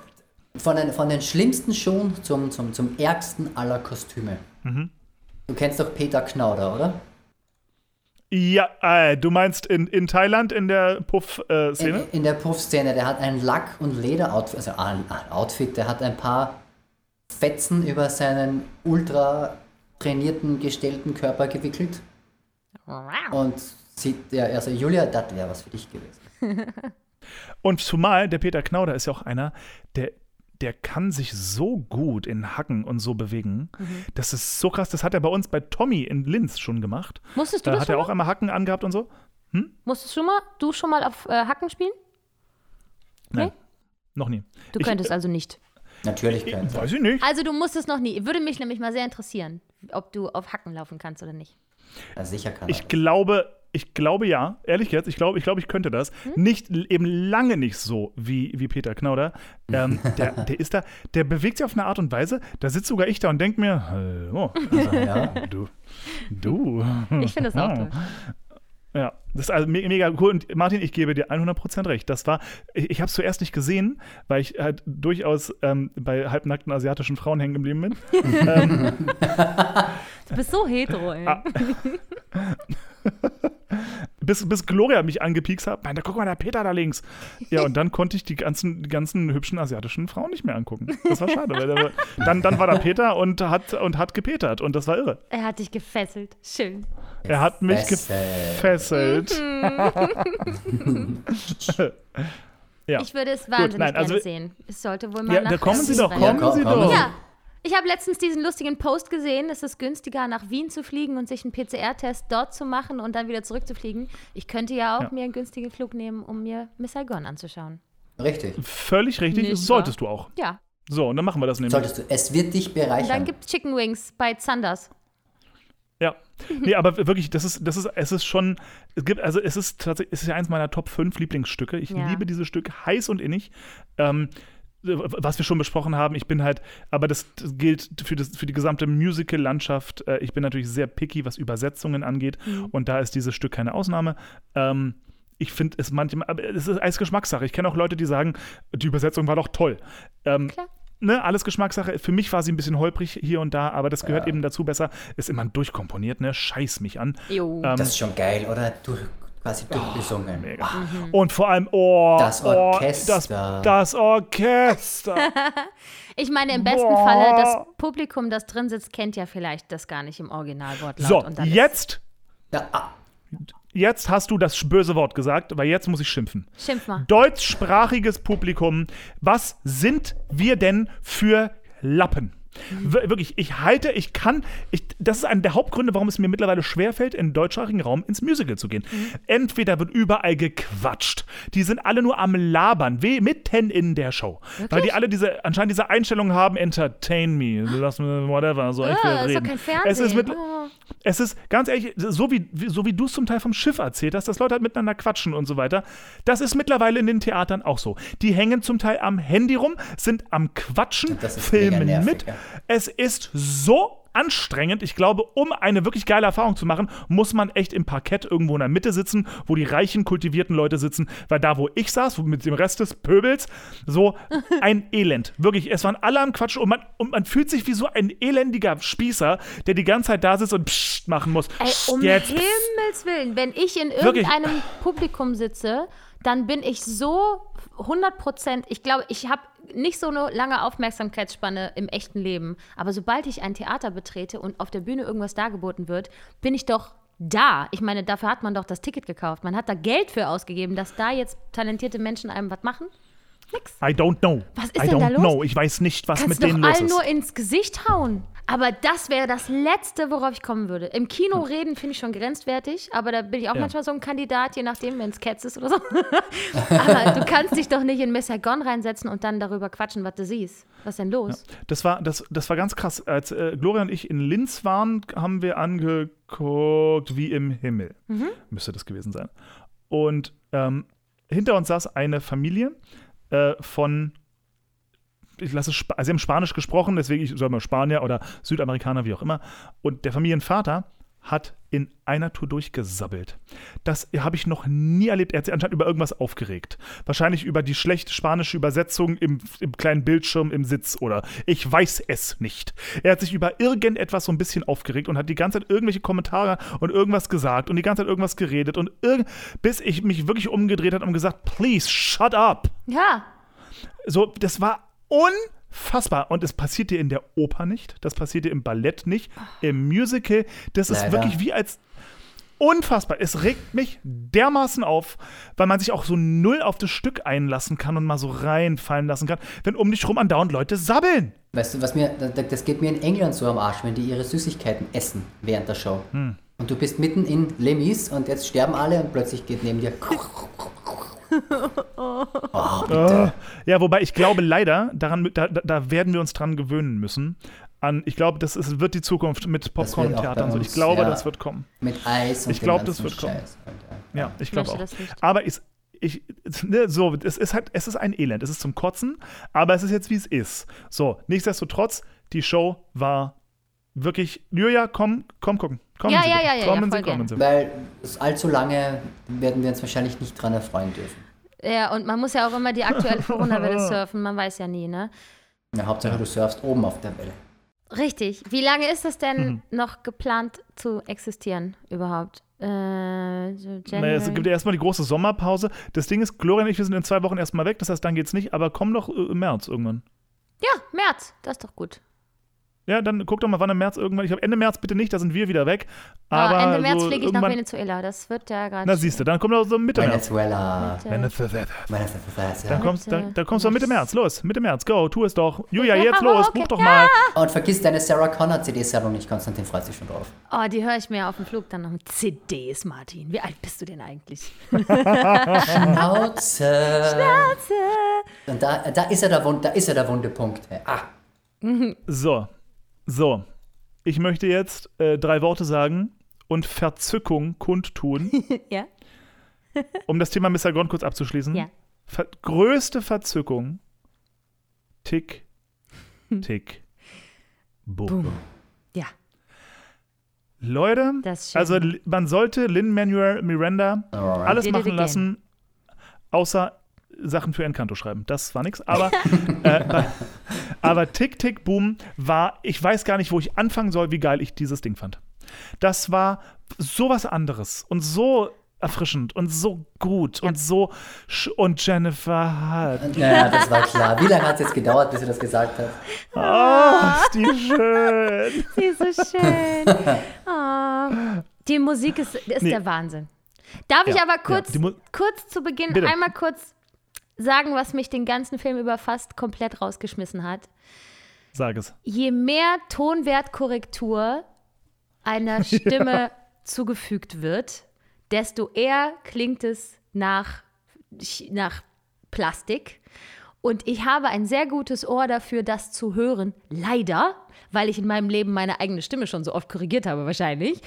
[laughs] von, den, von den schlimmsten Schuhen zum, zum, zum ärgsten aller Kostüme. Mhm. Du kennst doch Peter Knauder, oder? Ja, äh, du meinst in, in Thailand in der Puff-Szene? In, in der Puff-Szene, der hat ein Lack- und Leder-Outfit, also ein, ein Outfit, der hat ein paar Fetzen über seinen ultra trainierten, gestellten Körper gewickelt. Und sieht, ja, also Julia, das wäre was für dich gewesen. [laughs] Und zumal der Peter Knauder ist ja auch einer, der, der kann sich so gut in Hacken und so bewegen. Mhm. Das ist so krass. Das hat er bei uns bei Tommy in Linz schon gemacht. Musstest du Da das hat schon er mal? auch einmal Hacken angehabt und so. Musstest du schon mal, du schon mal auf äh, Hacken spielen? Nein, Nee? noch nie. Du Ich- könntest also nicht. Natürlich könnte Weiß ich nicht. Also du musstest noch nie. Würde mich nämlich mal sehr interessieren, ob du auf Hacken laufen kannst oder nicht. ja, sicher kann. Ich glaube, ich glaube ja, ehrlich jetzt, ich glaube, ich, glaube, ich könnte das. Hm? Nicht, eben lange nicht so wie, wie Peter Knauder. Ähm, [laughs] der, der ist da, der bewegt sich auf eine Art und Weise, da sitze sogar ich da und denke mir, hallo, also, [laughs] Ja. [laughs] du, du. Ich finde das auch Ja. toll. Ja, das ist also me mega cool. Und Martin, ich gebe dir 100% recht. Das war, ich, ich habe es zuerst nicht gesehen, weil ich halt durchaus ähm, bei halbnackten asiatischen Frauen hängen geblieben bin. ähm, Du bist so hetero, ey. Ah. Bis, bis Gloria mich angepiekst hat. Meinte, guck mal, der Peter da links. Ja, und dann konnte ich die ganzen, die ganzen hübschen asiatischen Frauen nicht mehr angucken. Das war schade. Weil der, dann, dann war da Peter und hat, und hat gepetert. Und das war irre. Er hat dich gefesselt. Schön. Er hat mich Gefesselt. [laughs] ja. Ich würde es wahnsinnig nein, also- gerne sehen. Es sollte wohl mal ja, nach da kommen Sie doch, kommen Ja, Sie doch. Ja, ich habe letztens diesen lustigen Post gesehen, es ist günstiger, nach Wien zu fliegen und sich einen PCR-Test dort zu machen und dann wieder zurückzufliegen. Ich könnte ja auch Ja. mir einen günstigen Flug nehmen, um mir Miss Saigon anzuschauen. Richtig. Völlig richtig. Nicht Solltest du auch. Ja, So, und dann machen wir das nämlich. Solltest du. Es wird dich und dann bereichern. gibt es Chicken Wings bei Zanders. Ja. Nee, aber wirklich, das ist, das ist, es ist schon, es gibt, also es ist tatsächlich, es ist ja eins meiner Top 5 Lieblingsstücke. Ich Ja. liebe dieses Stück heiß und innig. Ähm, was wir schon besprochen haben, ich bin halt, aber das, gilt für, das, für die gesamte Musical-Landschaft. Äh, ich bin natürlich sehr picky, was Übersetzungen angeht. Mhm. Und da ist dieses Stück keine Ausnahme. Ähm, ich finde es manchmal, aber es ist alles Geschmackssache. Ich kenne auch Leute, die sagen, die Übersetzung war doch toll. Ähm, Klar. Ne, alles Geschmackssache. Für mich war sie ein bisschen holprig hier und da, aber das gehört eben dazu besser. Ist immer durchkomponiert, ne? Scheiß mich an. Jo. Ähm, Das ist schon geil, oder? Durch, quasi durchgesungen. Mega. Mhm. Und vor allem, oh, Das oh, Orchester. das, das Orchester. [laughs] Ich meine, im besten Boah. Falle, das Publikum, das drin sitzt, kennt ja vielleicht das gar nicht im Originalwortlaut. so, und dann ist- jetzt, Ja, ah, jetzt hast du das böse Wort gesagt, aber jetzt muss ich schimpfen. Schimpf mal. Deutschsprachiges Publikum, was sind wir denn für Lappen? Wir- Wirklich, ich halte, ich kann, ich, das ist einer der Hauptgründe, warum es mir mittlerweile schwerfällt, im deutschsprachigen Raum ins Musical zu gehen. Entweder wird überall gequatscht, die sind alle nur am Labern, weh, mitten in der Show. Weil die alle diese, anscheinend diese Einstellung haben, entertain me, lass mir whatever, so ich will Ah, ist reden. doch kein Fernsehen. Es ist mit, Oh. Es ist ganz ehrlich, so wie, so wie du es zum Teil vom Schiff erzählt hast, dass Leute halt miteinander quatschen und so weiter. Das ist mittlerweile in den Theatern auch so. Die hängen zum Teil am Handy rum, sind am Quatschen, filmen nervig, mit. ja. Es ist so anstrengend. Ich glaube, um eine wirklich geile Erfahrung zu machen, muss man echt im Parkett irgendwo in der Mitte sitzen, wo die reichen, kultivierten Leute sitzen. Weil da, wo ich saß, mit dem Rest des Pöbels, so [laughs] ein Elend. Wirklich, es waren alle am Quatschen und man, und man fühlt sich wie so ein elendiger Spießer, der die ganze Zeit da sitzt und pssst machen muss. Ey, um jetzt. Himmels Willen, wenn ich in Wirklich. irgendeinem Publikum sitze, dann bin ich so 100 Prozent, ich glaube, ich habe nicht so eine lange Aufmerksamkeitsspanne im echten Leben, aber sobald ich ein Theater betrete und auf der Bühne irgendwas dargeboten wird, bin ich doch da. Ich meine, dafür hat man doch das Ticket gekauft. Man hat da Geld für ausgegeben, dass da jetzt talentierte Menschen einem was machen. Nix. I don't know. Was ist I denn don't da los? know. Ich weiß nicht, was Kannst mit doch denen los allen ist. nur ins Gesicht hauen. Aber das wäre das Letzte, worauf ich kommen würde. Im Kino reden finde ich schon grenzwertig, aber da bin ich auch Ja. manchmal so ein Kandidat, je nachdem, wenn es Cats ist oder so. [laughs] aber du kannst dich doch nicht in Messagon reinsetzen und dann darüber quatschen, was du siehst. Was ist denn los? Das war, das, das war ganz krass. Als äh, Gloria und ich in Linz waren, haben wir angeguckt wie im Himmel. Müsste das gewesen sein. Und ähm, hinter uns saß eine Familie äh, von, ich lasse Spa- also sie haben Spanisch gesprochen, deswegen ich soll mal Spanier oder Südamerikaner, wie auch immer. Und der Familienvater hat in einer Tour durchgesabbelt. Das habe ich noch nie erlebt. Er hat sich anscheinend über irgendwas aufgeregt. Wahrscheinlich über die schlechte spanische Übersetzung im, im kleinen Bildschirm im Sitz oder ich weiß es nicht. Er hat sich über irgendetwas so ein bisschen aufgeregt und hat die ganze Zeit irgendwelche Kommentare und irgendwas gesagt und die ganze Zeit irgendwas geredet und irg bis ich mich wirklich umgedreht habe und gesagt, please shut up. Ja, So, das war unfassbar. Und es passiert dir in der Oper nicht, das passiert dir im Ballett nicht, im Musical. Das ist Leider. wirklich wie als unfassbar. Es regt mich dermaßen auf, weil man sich auch so null auf das Stück einlassen kann und mal so reinfallen lassen kann, wenn um dich rum andauernd Leute sabbeln. Weißt du, was mir, das das geht mir in England so am Arsch, wenn die ihre Süßigkeiten essen während der Show. Hm. Und du bist mitten in Lemis und jetzt sterben alle und plötzlich geht neben dir. [laughs] Oh, bitte. Ja, wobei ich glaube leider, daran, da, da- werden wir uns dran gewöhnen müssen. An, ich glaube, das ist, wird die Zukunft mit Popcorn und Theater und so. bei Ich glaube, ja. das wird kommen. Mit Eis und Ich dem glaub, das wird kommen. Scheiß. Alter. Ja, ich glaube auch. Aber ich, ich, ne, so, es ist halt, es ist ein Elend. Es ist zum Kotzen, aber es ist jetzt, wie es ist. So, nichtsdestotrotz, die Show war wirklich. Julia, komm, komm gucken. Kommen Ja, Sie ja, ja, ja, Kommen ja, Sie, kommen gern. Sie. Weil es allzu lange werden wir uns wahrscheinlich nicht dran erfreuen dürfen. Ja, und man muss ja auch immer die aktuelle Corona-Welle [laughs] surfen, man weiß ja nie, ne? Ja, Hauptsache du surfst oben auf der Welle. Richtig. Wie lange ist es denn Mhm. noch geplant zu existieren überhaupt? Äh, so Naja, es gibt ja erstmal die große Sommerpause. Das Ding ist, Gloria und ich, wir sind in zwei Wochen erstmal weg, das heißt, dann geht's nicht, aber komm doch äh, im März irgendwann. ja, März, das ist doch gut. Ja, dann guck doch mal, wann im März irgendwann. Ich habe Ende März bitte nicht, da sind wir wieder weg. Aber Aber Ende März so fliege ich nach Venezuela. Das wird ja gerade. Na, siehst du, dann komm doch so Mitte März. Venezuela. Venezuela. Venezuela. Dann kommst, dann, dann kommst du Mitte März. Los, Mitte März. Go, tu es doch. Julia, jetzt los. okay, Buch doch ja. mal. Und vergiss deine Sarah Connor CD-Sammlung nicht, Konstantin freut sich schon drauf. Oh, die höre ich mir auf dem Flug dann noch mit CDs, Martin. Wie alt bist du denn eigentlich? [laughs] Schnauze. Und da, da, ist ja der Wund, da ist ja der wunde Punkt. Ah, So, so. Ich möchte jetzt äh, drei Worte sagen und Verzückung kundtun, [laughs] ja? um das Thema Mr. Gron kurz abzuschließen. Ja. Ver größte Verzückung Tick, Tick, Boom. Boom. Ja, Leute, also man sollte Lin-Manuel Miranda Alright. alles machen lassen, außer Sachen für Encanto schreiben. Das war nix. [laughs] Aber, äh, bei- aber Tick, Tick, Boom war, ich weiß gar nicht, wo ich anfangen soll, wie geil ich dieses Ding fand. Das war sowas anderes und so erfrischend und so gut und so sch und Jennifer Hart. Ja, das war klar. Wie lange hat es jetzt gedauert, bis er das gesagt hat? Oh, ist die schön. [laughs] sie ist so schön. Oh. [laughs] Die Musik ist, ist Nee. der Wahnsinn. Darf ich Ja, aber ja, kurz, Mu- kurz zu Beginn Bitte. einmal kurz sagen, was mich den ganzen Film über fast komplett rausgeschmissen hat? Sag es. Je mehr Tonwertkorrektur einer [laughs] Stimme zugefügt wird, desto eher klingt es nach, nach Plastik. Und ich habe ein sehr gutes Ohr dafür, das zu hören. Leider, weil ich in meinem Leben meine eigene Stimme schon so oft korrigiert habe, wahrscheinlich.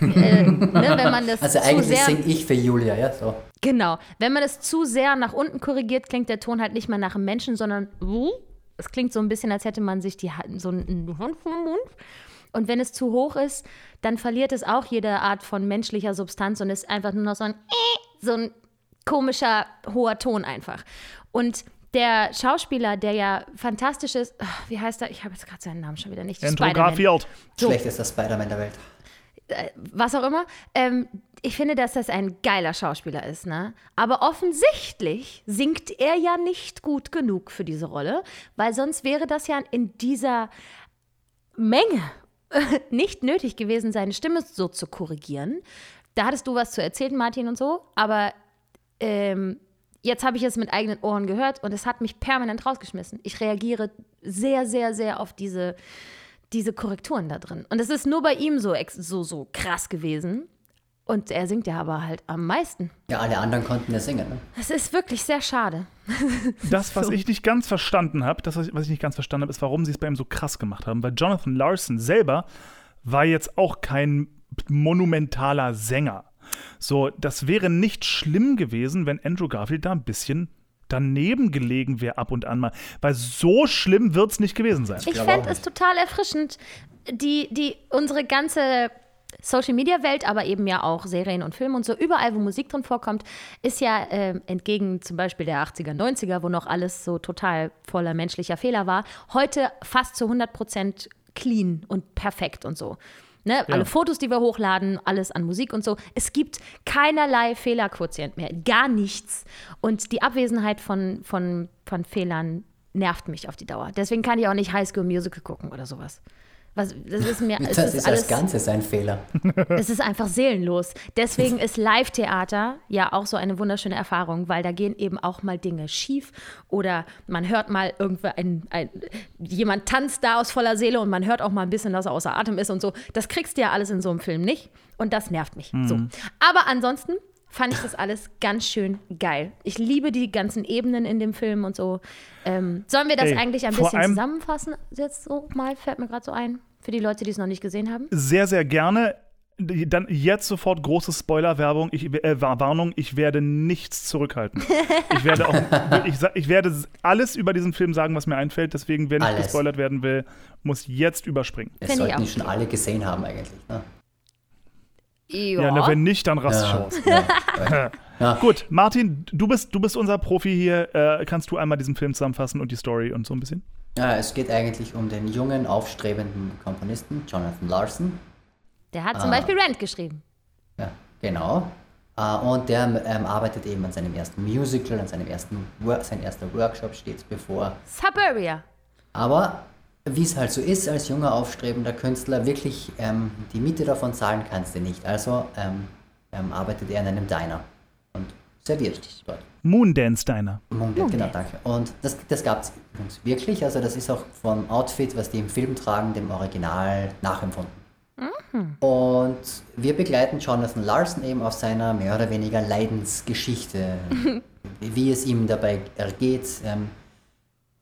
Äh, ne, wenn man das Also zu eigentlich sehr singe ich für Julia, ja, so. Genau. Wenn man es zu sehr nach unten korrigiert, klingt der Ton halt nicht mehr nach einem Menschen, sondern es klingt so ein bisschen, als hätte man sich die Hand, so eine Hand vom Mund. Und wenn es zu hoch ist, dann verliert es auch jede Art von menschlicher Substanz und ist einfach nur noch so ein so ein komischer hoher Ton einfach. Und der Schauspieler, der ja fantastisch ist, wie heißt er? Ich habe jetzt gerade seinen Namen schon wieder nicht. Andrew Garfield. So. Schlechtester Spider-Man der Welt. Was auch immer. Ähm, ich finde, dass das ein geiler Schauspieler ist, ne? Aber offensichtlich singt er ja nicht gut genug für diese Rolle, weil sonst wäre das ja in dieser Menge [laughs] nicht nötig gewesen, seine Stimme so zu korrigieren. Da hattest du was zu erzählen, Martin und so, aber ähm, jetzt habe ich es mit eigenen Ohren gehört und es hat mich permanent rausgeschmissen. Ich reagiere sehr, sehr, sehr auf diese, diese Korrekturen da drin. Und es ist nur bei ihm so, ex- so, so krass gewesen. Und er singt ja aber halt am meisten. Ja, alle anderen konnten ja singen. Ne? Es ist wirklich sehr schade. [laughs] Das, was So. ich nicht ganz verstanden habe, das, was ich, was ich nicht ganz verstanden habe, ist, warum sie es bei ihm so krass gemacht haben. Weil Jonathan Larson selber war jetzt auch kein monumentaler Sänger. So, das wäre nicht schlimm gewesen, wenn Andrew Garfield da ein bisschen daneben gelegen wäre ab und an mal. Weil so schlimm wird es nicht gewesen sein. Ich fände es total erfrischend, die, die, unsere ganze Social-Media-Welt, aber eben ja auch Serien und Filme und so, überall, wo Musik drin vorkommt, ist ja ähm, entgegen zum Beispiel der 80er, 90er, wo noch alles so total voller menschlicher Fehler war, heute fast zu 100 Prozent clean und perfekt und so. Ne, Alle Fotos, die wir hochladen, alles an Musik und so. Es gibt keinerlei Fehlerquotient mehr, gar nichts. Und die Abwesenheit von, von, von Fehlern nervt mich auf die Dauer. Deswegen kann ich auch nicht High School Musical gucken oder sowas. Was, das ist mir, es Das ist, ist alles, als Ganzes ein Fehler. [laughs] es ist einfach seelenlos. Deswegen ist Live-Theater ja auch so eine wunderschöne Erfahrung, weil da gehen eben auch mal Dinge schief oder man hört mal irgendwo ein, ein jemand tanzt da aus voller Seele und man hört auch mal ein bisschen, dass er außer Atem ist und so. Das kriegst du ja alles in so einem Film nicht und das nervt mich. So. Aber ansonsten fand ich das alles ganz schön geil. Ich liebe die ganzen Ebenen in dem Film und so. Ähm, sollen wir das Ey, eigentlich ein bisschen zusammenfassen? Jetzt so mal, fällt mir gerade so ein. Für die Leute, die es noch nicht gesehen haben. Sehr, sehr gerne. Dann jetzt sofort große Spoiler-Werbung. Ich, äh, War- Warnung, ich werde nichts zurückhalten. Ich werde auch, [laughs] ich, ich werde alles über diesen Film sagen, was mir einfällt. Deswegen, wer nicht Alles. gespoilert werden will, muss jetzt überspringen. Das Finde ich sollten auch. die schon alle gesehen haben eigentlich. Ne? Ja, na, wenn nicht, dann raste ich Ja. aus. [laughs] Ja. Ja. Gut, Martin, du bist, du bist unser Profi hier. Äh, kannst du einmal diesen Film zusammenfassen und die Story und so ein bisschen? ja, es geht eigentlich um den jungen, aufstrebenden Komponisten Jonathan Larson. Der hat zum Beispiel Rent geschrieben. Ja, genau. Äh, und der ähm, arbeitet eben an seinem ersten Musical, an seinem ersten Wor sein erster Workshop steht bevor. Suburbia. Aber wie es halt so ist, als junger, aufstrebender Künstler, wirklich ähm, die Miete davon zahlen kannst du nicht. Also ähm, ähm, arbeitet er in einem Diner und serviert dort. Moondance Diner. Mundelt, genau, danke. Und das, das gab es übrigens wirklich. Also das ist auch vom Outfit, was die im Film tragen, dem Original nachempfunden. Und wir begleiten Jonathan Larson eben auf seiner mehr oder weniger Leidensgeschichte, [laughs] wie es ihm dabei ergeht, ähm,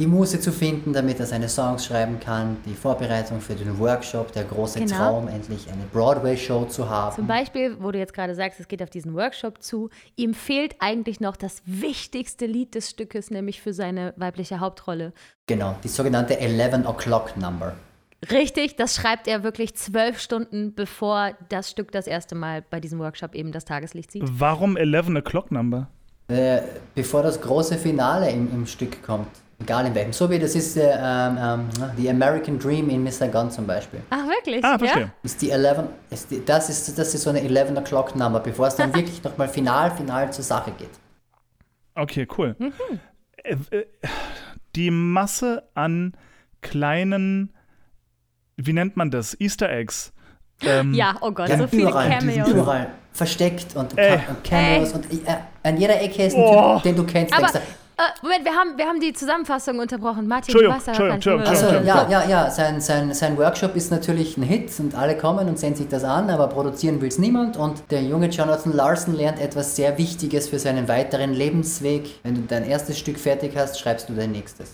die Muße zu finden, damit er seine Songs schreiben kann, die Vorbereitung für den Workshop, der große Genau. Traum, endlich eine Broadway-Show zu haben. Zum Beispiel, wo du jetzt gerade sagst, es geht auf diesen Workshop zu, ihm fehlt eigentlich noch das wichtigste Lied des Stückes, nämlich für seine weibliche Hauptrolle. Genau, die sogenannte 11 O'Clock Number. Richtig, das schreibt er wirklich zwölf Stunden, bevor das Stück das erste Mal bei diesem Workshop eben das Tageslicht sieht. Warum 11 O'Clock Number? Äh, bevor das große Finale im, im Stück kommt. Egal in welchem. So wie das ist äh, ähm, ähm, The American Dream in Mr. Gunn zum Beispiel. Ach, wirklich? Ah, verstehe. Ja? Ist die 11, ist die, das, ist, das ist so eine 11 O'Clock Number, bevor es dann [laughs] wirklich nochmal final, final zur Sache geht. Okay, cool. Äh, äh, Die Masse an kleinen, wie nennt man das? Easter Eggs. Ähm, Ja, oh Gott, Ja, so viele überall, die sind Cameos. überall versteckt und, Ey. und Cameos und äh, an jeder Ecke ist ein Oh. Typ, den du kennst. Aber, denkst du, äh, Moment, wir haben, wir haben die Zusammenfassung unterbrochen. Martin, Entschuldigung, du warst aber Entschuldigung, Entschuldigung, Also, Entschuldigung. ja, ja, ja, sein, sein, sein Workshop ist natürlich ein Hit und alle kommen und sehen sich das an, aber produzieren will es niemand und der junge Jonathan Larson lernt etwas sehr Wichtiges für seinen weiteren Lebensweg. Wenn du dein erstes Stück fertig hast, schreibst du dein nächstes.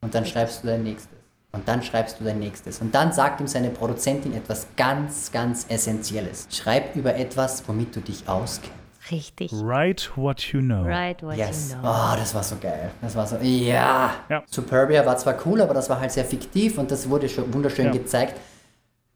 Und dann schreibst du dein nächstes. Und dann schreibst du dein nächstes. Und dann sagt ihm seine Produzentin etwas ganz, ganz Essentielles. Schreib über etwas, womit du dich auskennst. Richtig. Write what you know. Right what Yes. you know. Oh, das war so geil. Das war so, ja. Ja. Superbia war zwar cool, aber das war halt sehr fiktiv und das wurde schon wunderschön Ja. gezeigt,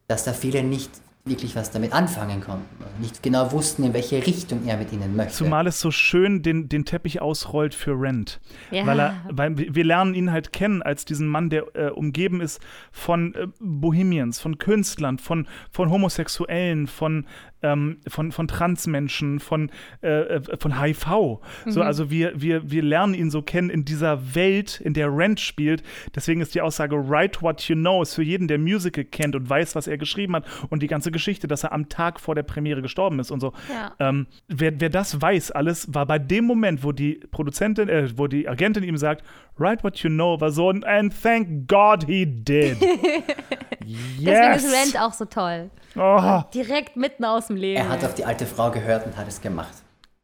dass da viele nicht wirklich was damit anfangen konnten. Nicht genau wussten, in welche Richtung er mit ihnen möchte. Zumal es so schön den, den Teppich ausrollt für Rent. Ja. Weil, er, weil wir wir lernen ihn halt kennen als diesen Mann, der äh, umgeben ist von äh, Bohemians, von Künstlern, von, von Homosexuellen, von, ähm, von, von Transmenschen, von, äh, äh, von HIV. So, also wir, wir, wir lernen ihn so kennen in dieser Welt, in der Rent spielt. Deswegen ist die Aussage, write what you know, ist für jeden, der Musical kennt und weiß, was er geschrieben hat und die ganze Geschichte, dass er am Tag vor der Premiere gestorben ist und so. Ja. Ähm, wer, wer das weiß, alles, war bei dem Moment, wo die Produzentin, äh, wo die Agentin ihm sagt, write what you know, war so ein and thank God he did. Deswegen [laughs] yes. ist Rent auch so toll. Oh, Direkt mitten aus dem Leben. er hat auf die alte Frau gehört und hat es gemacht.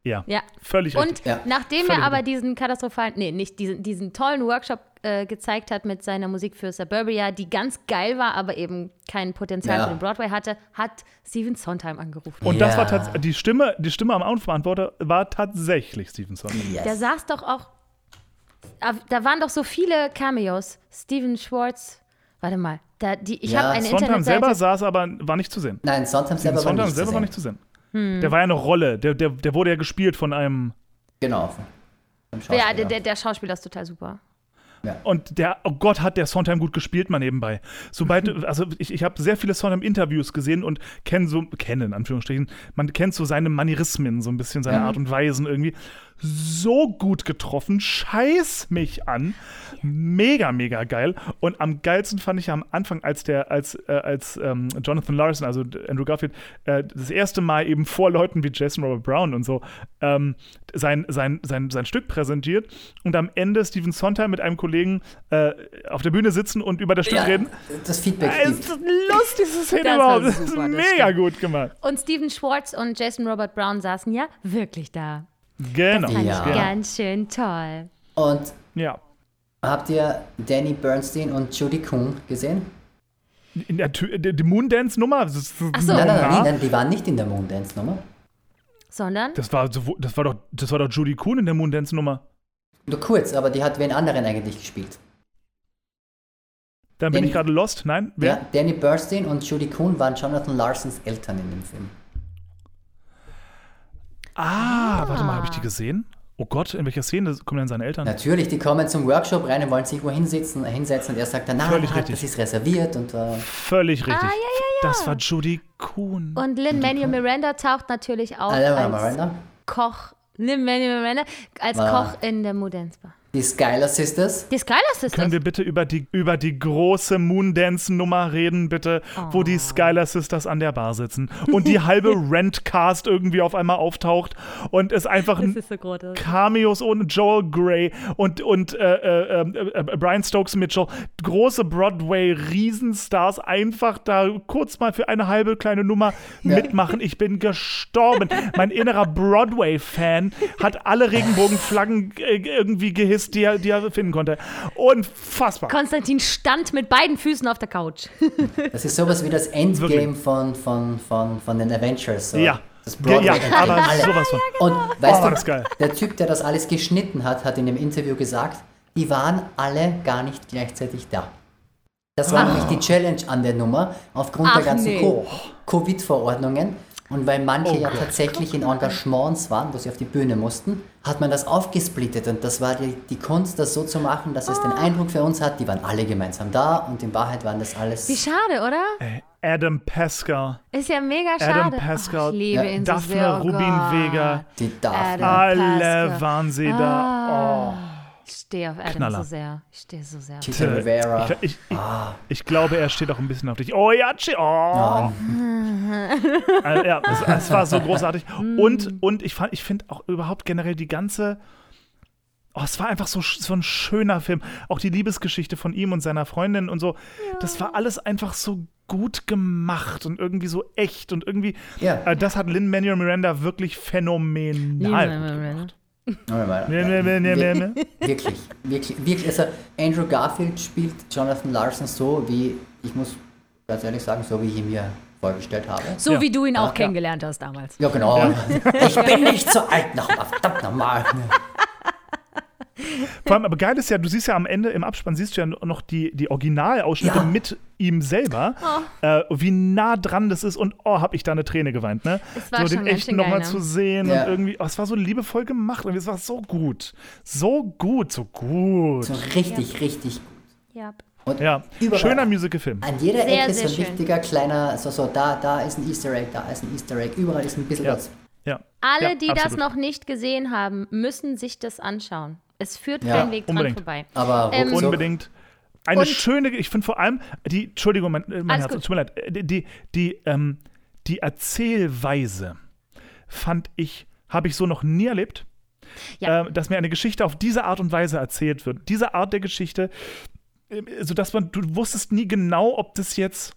ja, ja. völlig Und richtig. Ja. nachdem Völlig er aber richtig. diesen katastrophalen, nee, nicht diesen, diesen tollen Workshop äh, gezeigt hat mit seiner Musik für Suburbia, die ganz geil war, aber eben kein Potenzial Ja. für den Broadway hatte, hat Steven Sondheim angerufen. Und das Ja. war tatsächlich, die Stimme, die Stimme am Anverantworter war tatsächlich Stevenson. Yes. Der saß doch auch, da waren doch so viele Cameos. Steven Schwartz, warte mal, da, die, ich Ja, habe eine Sondheim selber saß aber, war nicht zu sehen. Nein, Sondheim selber war Sondheim nicht selber zu war sehen. nicht zu sehen. Der war ja eine Rolle, der, der, der wurde ja gespielt von einem Genau. Ja, Schauspieler. der, der, der Schauspieler ist total super. Und der, oh Gott, hat der Sondheim gut gespielt, mal nebenbei. Sobald, [laughs] also ich, ich habe sehr viele Sondheim-Interviews gesehen und kenne so, kenne in Anführungsstrichen, man kennt so seine Manierismen, so ein bisschen seine Ja. Art und Weisen irgendwie. So gut getroffen, scheiß mich an. Mega, mega geil. Und am geilsten fand ich am Anfang, als der, als, äh, als ähm, Jonathan Larson, also Andrew Garfield, äh, das erste Mal eben vor Leuten wie Jason Robert Brown und so ähm, sein, sein, sein, sein Stück präsentiert und am Ende Stephen Sondheim mit einem Kollegen äh, auf der Bühne sitzen und über das Stück ja, reden. das Feedback gibt. ist das lustigste Szene Das war überhaupt. Das ist super, das mega stimmt. gut gemacht. Und Steven Schwartz und Jason Robert Brown saßen ja wirklich da. Genau. Fand Ja. ich ganz schön toll. Und Ja. habt ihr Danny Bernstein und Judy Kuhn gesehen? In der, die, Moondance-Nummer. Das, ist- Ach so. Nein, nein, nein, nein, die waren nicht in der Moondance-Nummer. Sondern? Das war, so- das, war doch, das war doch Judy Kuhn in der Moondance-Nummer. Nur kurz, aber die hat wen anderen eigentlich gespielt. Dann bin ich gerade lost. Nein? Wer? Ja, Danny Bernstein und Judy Kuhn waren Jonathan Larsons Eltern in dem Film. Ah, warte mal, habe ich die gesehen? Oh Gott, in welcher Szene kommen denn seine Eltern? Natürlich, die kommen zum Workshop rein und wollen sich wo hinsetzen, hinsetzen und er sagt dann, nein, Völlig nein, richtig. das ist reserviert und äh, Völlig richtig. Ah, ja, ja, ja. Das war Judy Kuhn. Und Lin Manuel Miranda taucht natürlich auch als Miranda. Koch. Lin Manuel Miranda als Ah. Koch in der Bar. Die Skylar Sisters. Die Skylar Sisters. Können wir bitte über die, über die große Moondance-Nummer reden, bitte, wo Oh. die Skylar Sisters an der Bar sitzen und die halbe [laughs] Rent-Cast irgendwie auf einmal auftaucht und es einfach so. Cameos ohne Joel Grey und, und äh, äh, äh, äh, Brian Stokes Mitchell, große Broadway-Riesenstars, einfach da kurz mal für eine halbe kleine Nummer mitmachen. Ich bin gestorben. mein innerer Broadway-Fan hat alle Regenbogenflaggen äh, irgendwie gehisst ist, die er, die er finden konnte. Unfassbar. Konstantin stand mit beiden Füßen auf der Couch. [laughs] Das ist sowas wie das Endgame Wirklich. von, von, von, von den Avengers. So. Ja. Das Ja, ja, Broadway aber alle. sowas von. Und weißt Oh, du, der Typ, der das alles geschnitten hat, hat in dem Interview gesagt, die waren alle gar nicht gleichzeitig da. Das war nämlich die Challenge an der Nummer, aufgrund Ach, der ganzen nee. Co- Covid-Verordnungen. Und weil manche Oh ja Gott. tatsächlich in Engagements waren, wo sie auf die Bühne mussten, hat man das aufgesplittet. Und das war die, die Kunst, das so zu machen, dass es den Ah. Eindruck für uns hat, die waren alle gemeinsam da und in Wahrheit waren das alles. Wie schade, oder? Adam Pascal, Ist ja mega Adam schade. Pascal, Ach, ich liebe Ja. ihn so Daphne sehr. Oh Rubin Gott. Vega. Die darf Adam. alle Pascal. waren sie da. Oh. Ich stehe auf Adam Knaller. so sehr. Ich stehe so sehr. auf Chita Rivera. Ich, ich, ich, ich glaube, er steht auch ein bisschen auf dich. Oh ja, Chi- oh. Äh, ja, es, es war so großartig. Und, und ich, fand- ich finde auch überhaupt generell die ganze. Oh, es war einfach so, so ein schöner Film. Auch die Liebesgeschichte von ihm und seiner Freundin und so. Das war alles einfach so gut gemacht und irgendwie so echt und irgendwie. Ja. Äh, das hat Lin Manuel Miranda wirklich phänomenal. gemacht. Nee, nee, nee, nee, nee. [laughs] Wirklich, wirklich, wirklich. Also Andrew Garfield spielt Jonathan Larson so, wie, ich muss ganz ehrlich sagen, so wie ich ihn mir vorgestellt habe. So Ja. wie du ihn auch Ja. kennengelernt hast damals. Ja, genau. Ich bin nicht so alt nochmal, verdammt nochmal. Vor allem, aber geil ist ja, du siehst ja am Ende im Abspann, siehst du ja noch die, die Originalausschnitte Ja. mit ihm selber, äh, wie nah dran das ist und oh, hab ich da eine Träne geweint, ne? Es war so schon den echten nochmal ne? zu sehen Ja. und irgendwie, oh, es war so liebevoll gemacht und es war so gut. So gut, so gut. So richtig, richtig gut. Ja. Und Ja, überall, schöner Musical-Film. An jeder Sehr, Ecke so ein schön. wichtiger kleiner, so, so, da, da ist ein Easter Egg, da ist ein Easter Egg, überall ist ein bisschen Ja. was. Ja. Alle, Ja, die das absolut. noch nicht gesehen haben, müssen sich das anschauen. Es führt Ja, kein Weg dran unbedingt. vorbei. Aber Ähm, Unbedingt. Eine Und- schöne, ich finde vor allem, die, Entschuldigung, mein, mein Herz, gut. tut mir leid, äh, die, die, die, ähm, die Erzählweise fand ich, habe ich so noch nie erlebt, Ja. äh, dass mir eine Geschichte auf diese Art und Weise erzählt wird. Diese Art der Geschichte, äh, sodass man, du wusstest nie genau, ob das jetzt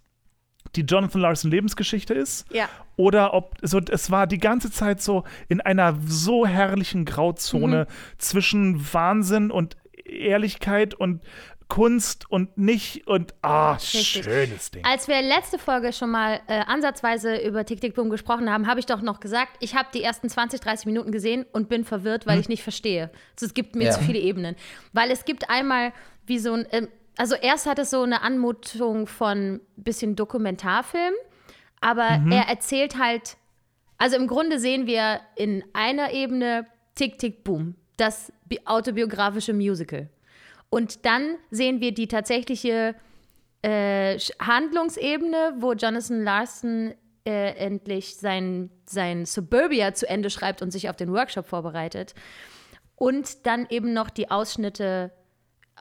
die Jonathan Larson Lebensgeschichte ist Ja. oder ob so es war die ganze Zeit so in einer so herrlichen Grauzone Mhm. zwischen Wahnsinn und Ehrlichkeit und Kunst und nicht und ah Richtig. schönes Ding. Als wir letzte Folge schon mal äh, ansatzweise über Tick Tick Boom gesprochen haben, habe ich doch noch gesagt, ich habe die ersten 20, 30 Minuten gesehen und bin verwirrt, weil ich nicht verstehe. Also es gibt mir Ja. zu viele Ebenen. Weil es gibt einmal wie so ein, ähm, also erst hat es so eine Anmutung von bisschen Dokumentarfilm, aber er erzählt halt, also im Grunde sehen wir in einer Ebene Tick Tick Boom, das bi- autobiografische Musical. Und dann sehen wir die tatsächliche äh, Handlungsebene, wo Jonathan Larson äh, endlich sein, sein Suburbia zu Ende schreibt und sich auf den Workshop vorbereitet. Und dann eben noch die Ausschnitte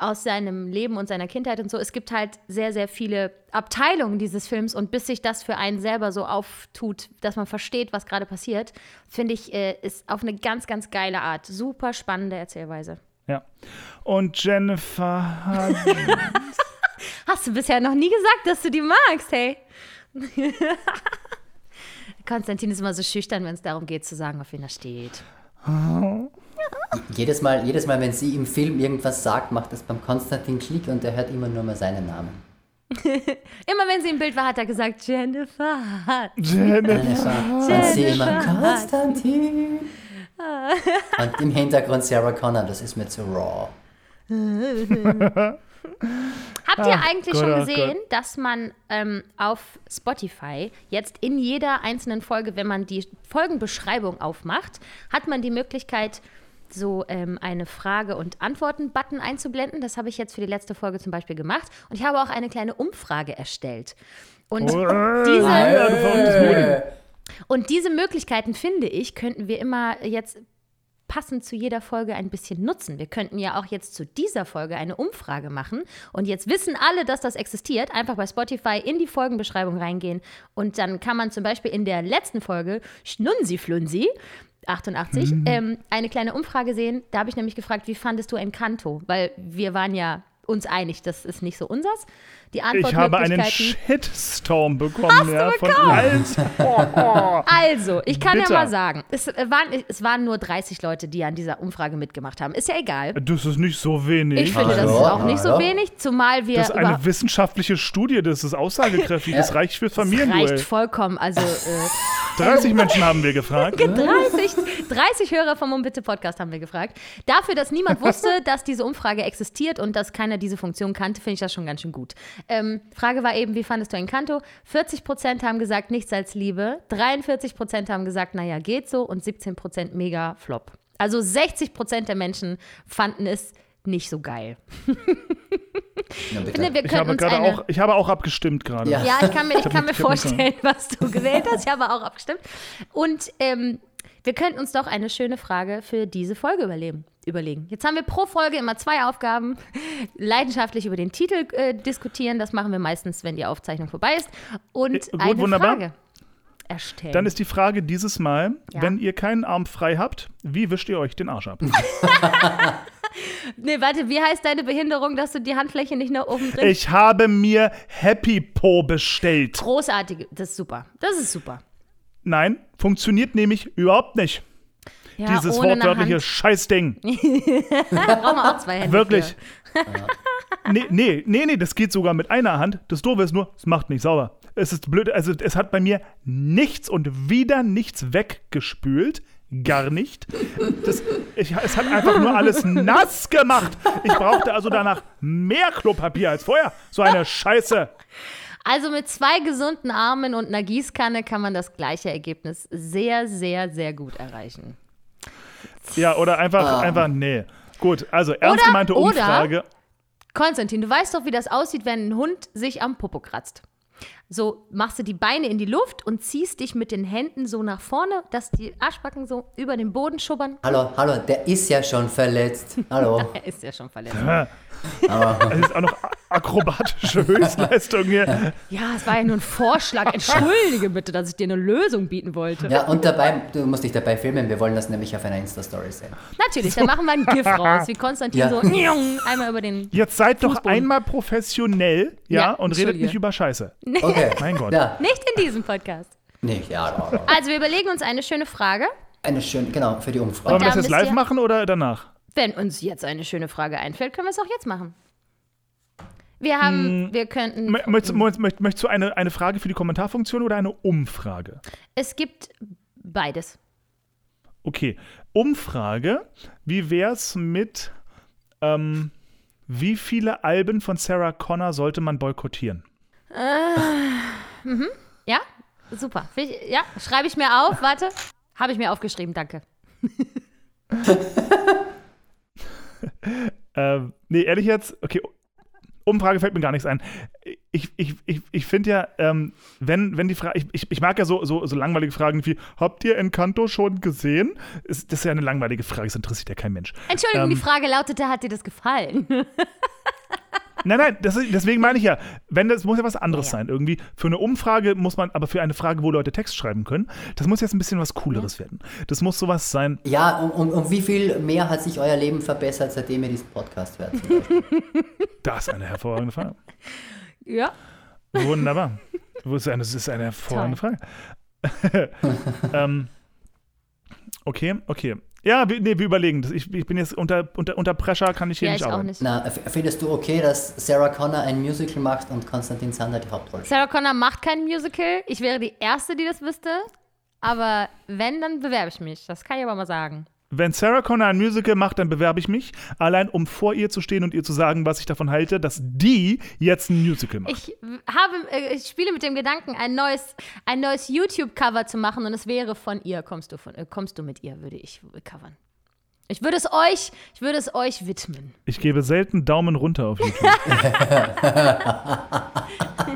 aus seinem Leben und seiner Kindheit und so. Es gibt halt sehr, sehr viele Abteilungen dieses Films und bis sich das für einen selber so auftut, dass man versteht, was gerade passiert, finde ich, äh, ist auf eine ganz, ganz geile Art. Super spannende Erzählweise. Ja. Und Jennifer hat [laughs] Hast du bisher noch nie gesagt, dass du die magst, hey? [laughs] Konstantin ist immer so schüchtern, wenn es darum geht, zu sagen, auf wen er steht. [laughs] jedes, Mal, jedes Mal, wenn sie im Film irgendwas sagt, macht das beim Konstantin Klick und er hört immer nur mal seinen Namen. [laughs] Immer wenn sie im Bild war, hat er gesagt, Jennifer. Jennifer. Und sie immer. Konstantin. Und im Hintergrund Sarah Connor, das ist mir zu raw. [laughs] Habt ihr Ach eigentlich Gott, schon ach gesehen, Gott. dass man ähm, auf Spotify jetzt in jeder einzelnen Folge, wenn man die Folgenbeschreibung aufmacht, hat man die Möglichkeit, so ähm, eine Frage- und Antworten-Button einzublenden. Das habe ich jetzt für die letzte Folge zum Beispiel gemacht. Und ich habe auch eine kleine Umfrage erstellt. Und diese, und diese Möglichkeiten, finde ich, könnten wir immer jetzt passend zu jeder Folge ein bisschen nutzen. Wir könnten ja auch jetzt zu dieser Folge eine Umfrage machen. Und jetzt wissen alle, dass das existiert. Einfach bei Spotify in die Folgenbeschreibung reingehen. Und dann kann man zum Beispiel in der letzten Folge Schnunsi Flunsi 88 ähm, eine kleine Umfrage sehen. Da habe ich nämlich gefragt, wie fandest du Encanto? Weil wir waren ja uns einig, das ist nicht so unsers. Die Antwort Ich habe einen Shitstorm bekommen, Hast du ja, von bekommen? allen. Oh, [laughs] oh. Also, ich kann Bitter. ja mal sagen, es äh, waren, es waren nur 30 Leute, die an dieser Umfrage mitgemacht haben. Ist ja egal. Das ist nicht so wenig. Ich finde, das ist auch nicht so wenig, zumal wir das ist eine wissenschaftliche Studie, das ist aussagekräftig, das reicht für reicht Familienduell. vollkommen. Also äh, 30 [laughs] Menschen haben wir gefragt. 30, 30 Hörer vom Umbitte Podcast haben wir gefragt. Dafür, dass niemand [laughs] wusste, dass diese Umfrage existiert und dass keiner diese Funktion kannte, finde ich das schon ganz schön gut. Ähm, Frage war eben, wie fandest du Encanto? 40 Prozent haben gesagt, nichts als Liebe. 43 Prozent haben gesagt, naja, geht so. Und 17 Prozent mega flop. Also 60 Prozent der Menschen fanden es nicht so geil. [laughs] Bitte. finde, wir Ich können habe uns gerade eine... auch, ich habe auch abgestimmt gerade. Ja. Ja, ich kann mir, ich kann mir vorstellen, was du gewählt hast. Ich habe auch abgestimmt. Und ähm, wir könnten uns doch eine schöne Frage für diese Folge überlegen. überlegen. Jetzt haben wir pro Folge immer zwei Aufgaben. Leidenschaftlich über den Titel äh, diskutieren. Das machen wir meistens, wenn die Aufzeichnung vorbei ist. Und Äh, gut, eine wunderbar. Frage erstellen. Dann ist die Frage dieses Mal, Ja. wenn ihr keinen Arm frei habt, wie wischt ihr euch den Arsch ab? [laughs] nee, warte, wie heißt deine Behinderung, dass du die Handfläche nicht nach oben bringst? Ich habe mir Happy Po bestellt. Großartig. Das ist super. Das ist super. Nein, funktioniert nämlich überhaupt nicht. Ja, Dieses wortwörtliche. Scheißding. [laughs] Brauchen wir auch zwei Hände. Wirklich. Nee, nee, nee, nee, das geht sogar mit einer Hand. Das Doofe ist nur, es macht nicht sauber. Es ist blöd, also es hat bei mir nichts und wieder nichts weggespült. Gar nicht. Das, ich, es hat einfach nur alles nass gemacht. Ich brauchte also danach mehr Klopapier als vorher. So eine Scheiße. Also mit zwei gesunden Armen und einer Gießkanne kann man das gleiche Ergebnis sehr, sehr, sehr gut erreichen. Ja, oder einfach, einfach, nee. Gut, also ernst Oder- gemeinte oder- Umfrage. Konstantin, du weißt doch, wie das aussieht, wenn ein Hund sich am Popo kratzt. So machst du die Beine in die Luft und ziehst dich mit den Händen so nach vorne, dass die Arschbacken so über den Boden schubbern. Hallo, hallo, der ist ja schon verletzt. Hallo. [laughs] Er ist ja schon verletzt. Es ist auch noch a- akrobatische Höchstleistung hier. Ja, es war ja nur ein Vorschlag. Entschuldige bitte, dass ich dir eine Lösung bieten wollte. Ja, und dabei, du musst dich dabei filmen, wir wollen das nämlich auf einer Insta-Story sehen. Natürlich, dann machen wir ein GIF [laughs] raus, wie Konstantin Ja. so einmal über den. Jetzt seid doch Fußboden. einmal professionell, ja, Ja, und redet nicht über Scheiße. Okay. Mein Gott. Ja, Nicht in diesem Podcast. nicht, ja. Also, wir überlegen uns eine schöne Frage. Eine schöne, genau, für die Wollen Umfrage. wir das da jetzt live machen oder danach? Wenn uns jetzt eine schöne Frage einfällt, können wir es auch jetzt machen. Wir haben, wir könnten. Mö- Möchtest, möchtest, möchtest möchtest du eine, eine Frage für die Kommentarfunktion oder eine Umfrage? Es gibt beides. Okay, Umfrage. Wie wär's mit, ähm, wie viele Alben von Sarah Connor sollte man boykottieren? Ja, super. Find ich- Ja, schreibe ich mir auf. Warte. Habe ich mir aufgeschrieben, danke. [laughs] [laughs] Ähm, nee, ehrlich jetzt, okay, Umfrage fällt mir gar nichts ein. Ich, ich, ich, ich finde ja, ähm, wenn, wenn die Frage, ich, ich, mag ja so, so, so langweilige Fragen wie, habt ihr Encanto schon gesehen? Ist, das ist ja eine langweilige Frage, das interessiert ja kein Mensch. Entschuldigung, Ähm. die Frage lautete, hat dir das gefallen? [laughs] Nein, nein, das ist, deswegen meine ich ja, wenn das muss ja was anderes Ja. sein. Irgendwie für eine Umfrage muss man, aber für eine Frage, wo Leute Text schreiben können, das muss jetzt ein bisschen was Cooleres werden. Das muss sowas sein. Ja, um, um, um wie viel mehr hat sich euer Leben verbessert, seitdem ihr diesen Podcast hört? [laughs] [laughs] Das ist eine hervorragende Frage. ja. Wunderbar. Das ist eine, das ist eine hervorragende Frage. [laughs] ähm, okay, okay. Ja, wir, nee, wir überlegen das. Ich, ich bin jetzt unter, unter, unter Pressure, kann ich hier Ja, nicht ich auch arbeiten. nicht. Na, findest du okay, dass Sarah Connor ein Musical macht und Konstantin Zander die Hauptrolle spielt? Sarah Connor macht kein Musical. Ich wäre die Erste, die das wüsste. Aber wenn, dann bewerbe ich mich. Das kann ich aber mal sagen. Wenn Sarah Connor ein Musical macht, dann bewerbe ich mich, allein um vor ihr zu stehen und ihr zu sagen, was ich davon halte, dass die jetzt ein Musical macht. Ich habe, äh, ich spiele mit dem Gedanken, ein neues, ein neues YouTube-Cover zu machen und es wäre von ihr. Kommst du von, äh, kommst du mit ihr, würde ich covern. Ich würde es euch, ich würde es euch widmen. Ich gebe selten Daumen runter auf YouTube. [laughs] [laughs]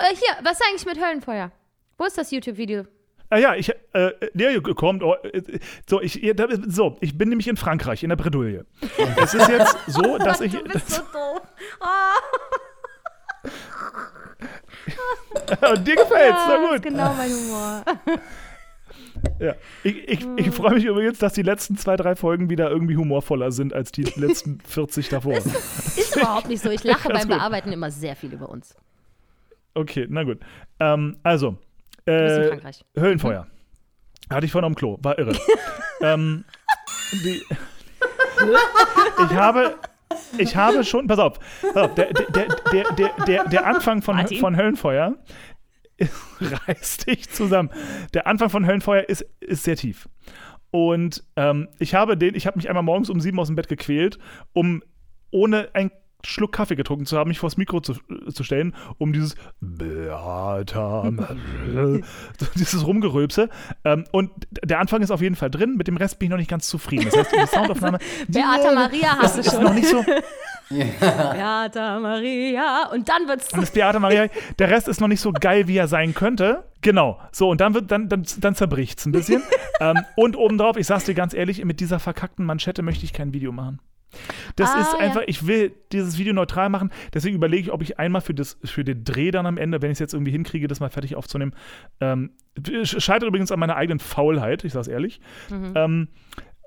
Äh, hier, was ist eigentlich mit Höllenfeuer? Wo ist das YouTube-Video? Ah ja, ich, äh, der kommt, oh, äh, so, ich, ja, so, ich bin nämlich in Frankreich, in der Bredouille. es ist jetzt so, [laughs] dass ich, Du bist so [laughs] doof. Oh, [laughs] und dir gefällt's, das na ist gut. genau mein Humor. Ja. Ich, ich, ich freue mich übrigens, dass die letzten zwei, drei Folgen wieder irgendwie humorvoller sind als die letzten 40 davor. Ist überhaupt nicht so. Ich lache beim. Bearbeiten immer sehr viel über uns. Okay, na gut. Ähm, also, äh, Frankreich. Höllenfeuer. Hatte ich vorhin am Klo, war irre. [laughs] ähm, die, ich habe. Ich habe schon, pass auf, pass auf der, der, der, der, der, der Anfang von, Martin? von Höllenfeuer [laughs] reiß dich zusammen. Der Anfang von Höllenfeuer ist, ist sehr tief. Und ähm, ich habe den, ich habe mich einmal morgens um sieben aus dem Bett gequält, um ohne einen Schluck Kaffee getrunken zu haben, mich vors Mikro zu, zu stellen, um dieses Beata, [laughs] [laughs] dieses Rumgerülpse. Ähm, und der Anfang ist auf jeden Fall drin, mit dem Rest bin ich noch nicht ganz zufrieden. Das heißt, die Soundaufnahme. [laughs] Beata Maria hast du schon. noch nicht so. Beata Maria. Und dann wird's. Und das Beate Maria, der Rest ist noch nicht so geil, wie er sein könnte. Genau. So, und dann wird, dann, dann, dann zerbricht es ein bisschen. ähm, und obendrauf, ich sag's dir ganz ehrlich, mit dieser verkackten Manschette möchte ich kein Video machen. Das Ah, ist ja. einfach, ich will dieses Video neutral machen, deswegen überlege ich, ob ich einmal für, das, für den Dreh dann am Ende, wenn ich es jetzt irgendwie hinkriege, das mal fertig aufzunehmen, ähm, scheitert übrigens an meiner eigenen Faulheit, ich sag's ehrlich, Mhm. ähm,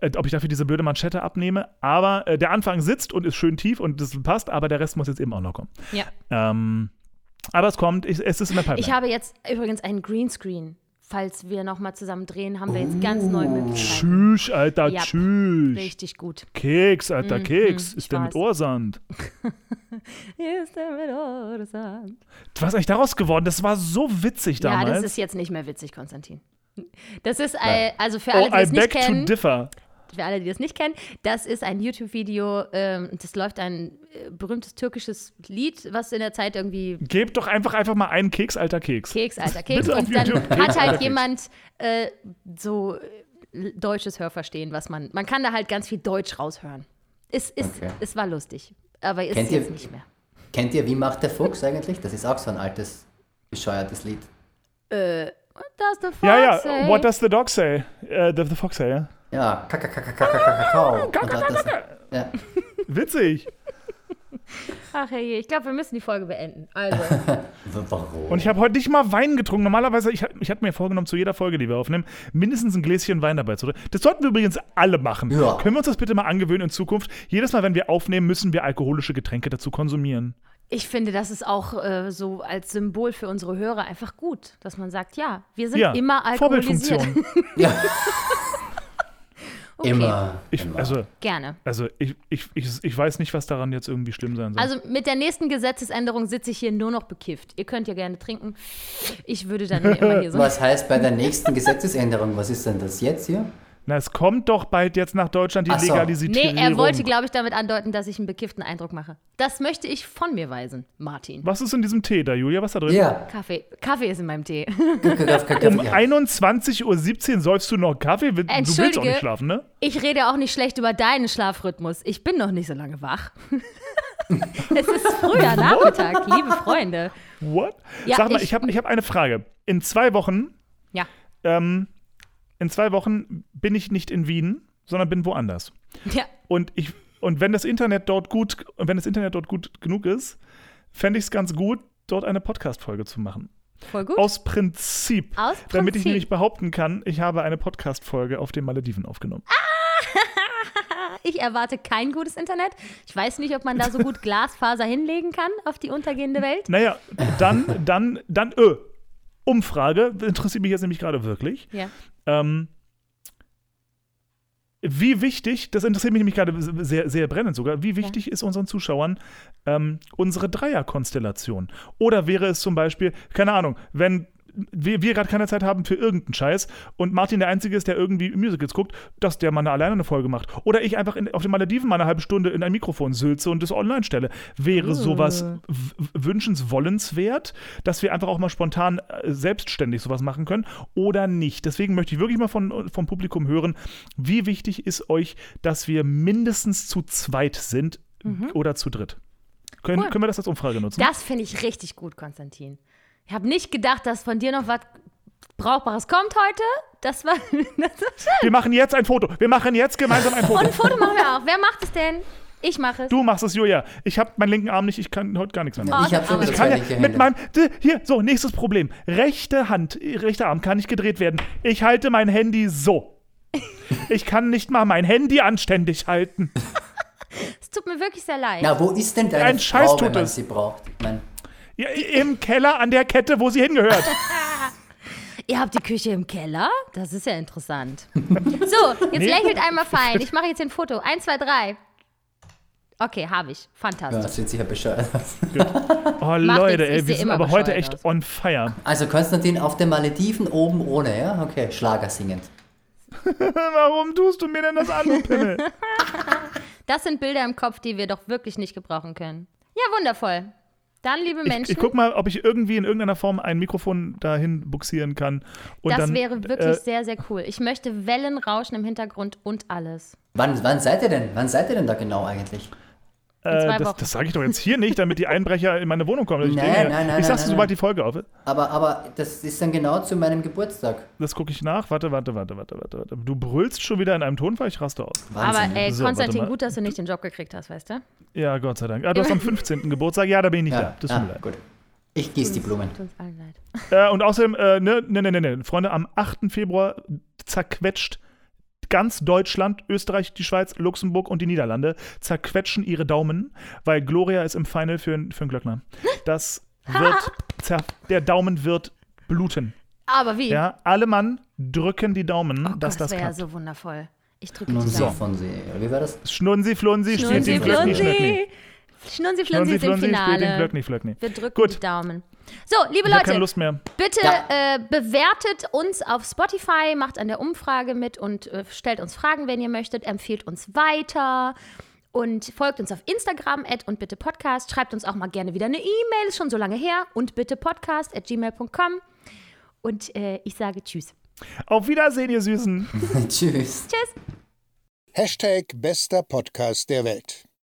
äh, ob ich dafür diese blöde Manschette abnehme, aber äh, der Anfang sitzt und ist schön tief und das passt, aber der Rest muss jetzt eben auch noch kommen. Ja. Ähm, aber es kommt, ich, es ist in der Pipeline. Ich habe jetzt übrigens einen Greenscreen. Falls wir nochmal zusammen drehen, haben wir jetzt ganz neue Möglichkeiten. Tschüss, Alter, Ja, tschüss. Richtig gut. Keks, Alter, Keks. ich [laughs] Ist der mit. Ohrsand? Ist der mit Horizont. Was ist eigentlich daraus geworden? Das war so witzig Ja, damals. das ist jetzt nicht mehr witzig, Konstantin. Das ist, äh, also für alle, oh, die I das nicht beg to kennen, differ. Für alle, die das nicht kennen, das ist ein YouTube-Video, ähm, das läuft ein äh, berühmtes türkisches Lied, was in der Zeit irgendwie Gebt doch einfach, einfach mal einen Keks, alter Keks. Keks, alter [laughs] Keks. Und dann YouTube, hat halt jemand äh, so äh, deutsches Hörverstehen, was man, man kann da halt ganz viel Deutsch raushören. Es, ist, Okay. es war lustig, aber ist Kennt ihr- jetzt nicht mehr. Kennt ihr Wie macht der Fuchs eigentlich? Das ist auch so ein altes, bescheuertes Lied. What does the fox Ja, ja. say? What does the dog say? Äh, the, the fox say, ja. Ja, kaka, kaka, kaka, kakao. Ja. Witzig. Ach hey, ich glaube, wir müssen die Folge beenden. Also. Und ich habe heute nicht mal Wein getrunken. Normalerweise, ich, ich hatte mir vorgenommen, zu jeder Folge, die wir aufnehmen, mindestens ein Gläschen Wein dabei zu Das sollten wir übrigens alle machen. Ja. Können wir uns das bitte mal angewöhnen in Zukunft? Jedes Mal, wenn wir aufnehmen, müssen wir alkoholische Getränke dazu konsumieren. Ich finde, das ist auch äh, so als Symbol für unsere Hörer einfach gut, dass man sagt, ja, wir sind ja, immer alkoholisiert. Vorbildfunktion. ja. Okay, immer. Ich, immer. also, gerne. also ich, ich, ich, ich weiß nicht, was daran jetzt irgendwie schlimm sein soll. Also mit der nächsten Gesetzesänderung sitze ich hier nur noch bekifft. Ihr könnt ja gerne trinken. Ich würde dann immer hier [laughs] so. Was heißt bei der nächsten Gesetzesänderung? Was ist denn das jetzt hier? Na, es kommt doch bald jetzt nach Deutschland die so. Legalisierung. Nee, er wollte, glaube ich, damit andeuten, dass ich einen bekifften Eindruck mache. Das möchte ich von mir weisen, Martin. Was ist in diesem Tee da, Julia? Was ist da drin? Ja, Kaffee. Kaffee ist in meinem Tee. Um ja. 21.17 Uhr säufst du noch Kaffee? Du willst auch Entschuldige. nicht schlafen, ne? Ich rede auch nicht schlecht über deinen Schlafrhythmus. Ich bin noch nicht so lange wach. [laughs] es ist früher Nachmittag, liebe Freunde. What? Ja, Sag mal, ich- ich habe ich hab eine Frage. In zwei Wochen, Ja. ähm, in zwei Wochen bin ich nicht in Wien, sondern bin woanders. Ja. Und ich und wenn das Internet dort gut, wenn das Internet dort gut genug ist, fände ich es ganz gut, dort eine Podcast-Folge zu machen. Voll gut. Aus Prinzip. Aus Damit ich Prinzip. nämlich behaupten kann, ich habe eine Podcast-Folge auf den Malediven aufgenommen. [laughs] Ich erwarte kein gutes Internet. Ich weiß nicht, ob man da so gut [laughs] Glasfaser hinlegen kann auf die untergehende Welt. Naja, dann, dann, dann, ö. Umfrage, interessiert mich jetzt nämlich gerade wirklich. Ja. Ähm, wie wichtig, das interessiert mich nämlich gerade sehr, sehr brennend sogar, wie wichtig ist unseren Zuschauern ähm, unsere Dreierkonstellation? Oder wäre es zum Beispiel, keine Ahnung, wenn wir, wir gerade keine Zeit haben für irgendeinen Scheiß und Martin der Einzige ist, der irgendwie Musicals guckt, dass der mal alleine eine Folge macht. Oder ich einfach in, auf den Malediven mal eine halbe Stunde in ein Mikrofon sülze und das online stelle. Wäre sowas w- wünschenswollenswert, dass wir einfach auch mal spontan äh, selbstständig sowas machen können oder nicht? Deswegen möchte ich wirklich mal von, vom Publikum hören, wie wichtig ist euch, dass wir mindestens zu zweit sind oder zu dritt? Können, Mhm. Cool. können wir das als Umfrage nutzen? Das finde ich richtig gut, Konstantin. Ich habe nicht gedacht, dass von dir noch was Brauchbares kommt heute. Das war, [laughs] das war schön. Wir machen jetzt ein Foto. Wir machen jetzt gemeinsam ein Und Foto. ein Foto machen wir auch. Wer macht es denn? Ich mache es. Du machst es, Julia. Ich habe meinen linken Arm nicht, ich kann heute gar nichts mehr machen. ich habe Oh, sowieso Ich kann ja mit meinem. Hier, so, nächstes Problem. Rechte Hand, rechter Arm kann nicht gedreht werden. Ich halte mein Handy so. Ich kann nicht mal mein Handy anständig halten. Es tut mir wirklich sehr leid. Na, wo ist denn deine Ein Scheiß Frau, tut wenn man es. sie braucht? Ich mein, Ja, Im Keller an der Kette, wo sie hingehört. [laughs] Ihr habt die Küche im Keller? Das ist ja interessant. So, jetzt Nee. lächelt einmal fein. Ich mache jetzt ein Foto. Eins, zwei, drei. Okay, habe ich. ja, Fantastisch. das sieht sicher bescheuert aus. Oh, Macht Leute, ey, wir sind aber heute echt aus. on fire. Also Konstantin auf den Malediven oben ohne, ja? Okay, Schlager singend. [laughs] Warum tust du mir denn das an, Pimmel? [laughs] Das sind Bilder im Kopf, die wir doch wirklich nicht gebrauchen können. Ja, wundervoll. Dann, liebe Ich, Menschen, ich guck mal, ob ich irgendwie in irgendeiner Form ein Mikrofon dahin buxieren kann. Und das dann, wäre wirklich äh, sehr, sehr cool. Ich möchte Wellen rauschen im Hintergrund und alles. Wann, wann seid ihr denn? Wann seid ihr denn da genau eigentlich? Äh, das das sage ich doch jetzt hier nicht, damit die Einbrecher in meine Wohnung kommen. Ich, Nein, denke, nein, nein, ich sag's nein, dir, sobald nein. die Folge auf ist. Aber, aber das ist dann genau zu meinem Geburtstag. Das gucke ich nach. Warte, warte, warte, warte, warte, warte. Du brüllst schon wieder in einem Tonfall, ich raste aus. Wahnsinn. Aber ey, So, Konstantin, gut, dass du nicht den Job gekriegt hast, weißt du? Ja, Gott sei Dank. Ah, du hast am [laughs] 15. Geburtstag. Ja, da bin ich nicht ja, da. Das tut ah, mir leid. gut. Ich gieße die Blumen. Tut uns allen leid. Äh, und außerdem, äh, ne, ne, ne, ne, ne, Freunde, am 8. Februar zerquetscht ganz Deutschland, Österreich, die Schweiz, Luxemburg und die Niederlande zerquetschen ihre Daumen, weil Gloria ist im Final für, für einen Glöckner. Das [laughs] wird, zer der Daumen wird bluten. Aber wie? Ja, alle Mann drücken die Daumen, oh dass Gott, das wäre ja so wundervoll. Ich drücke die Daumen. von sie. Wie war das? Schnunzi, Flunzi, Schnunzi. Flunzi. Schnunzi, Flunzi Schnunzi, ist im Finale. Glöckni, Flöckni. Wir drücken Gut. die Daumen. So, liebe Ich habe keine Leute, Lust mehr. bitte Ja. äh, bewertet uns auf Spotify, macht an der Umfrage mit und äh, stellt uns Fragen, wenn ihr möchtet, empfiehlt uns weiter und folgt uns auf Instagram at und bitte Podcast. Schreibt uns auch mal gerne wieder eine E-Mail, ist schon so lange her. Und bitte Podcast at gmail.com. Und äh, ich sage Tschüss. Auf Wiedersehen, ihr Süßen. [laughs] Tschüss. Tschüss. Hashtag bester Podcast der Welt.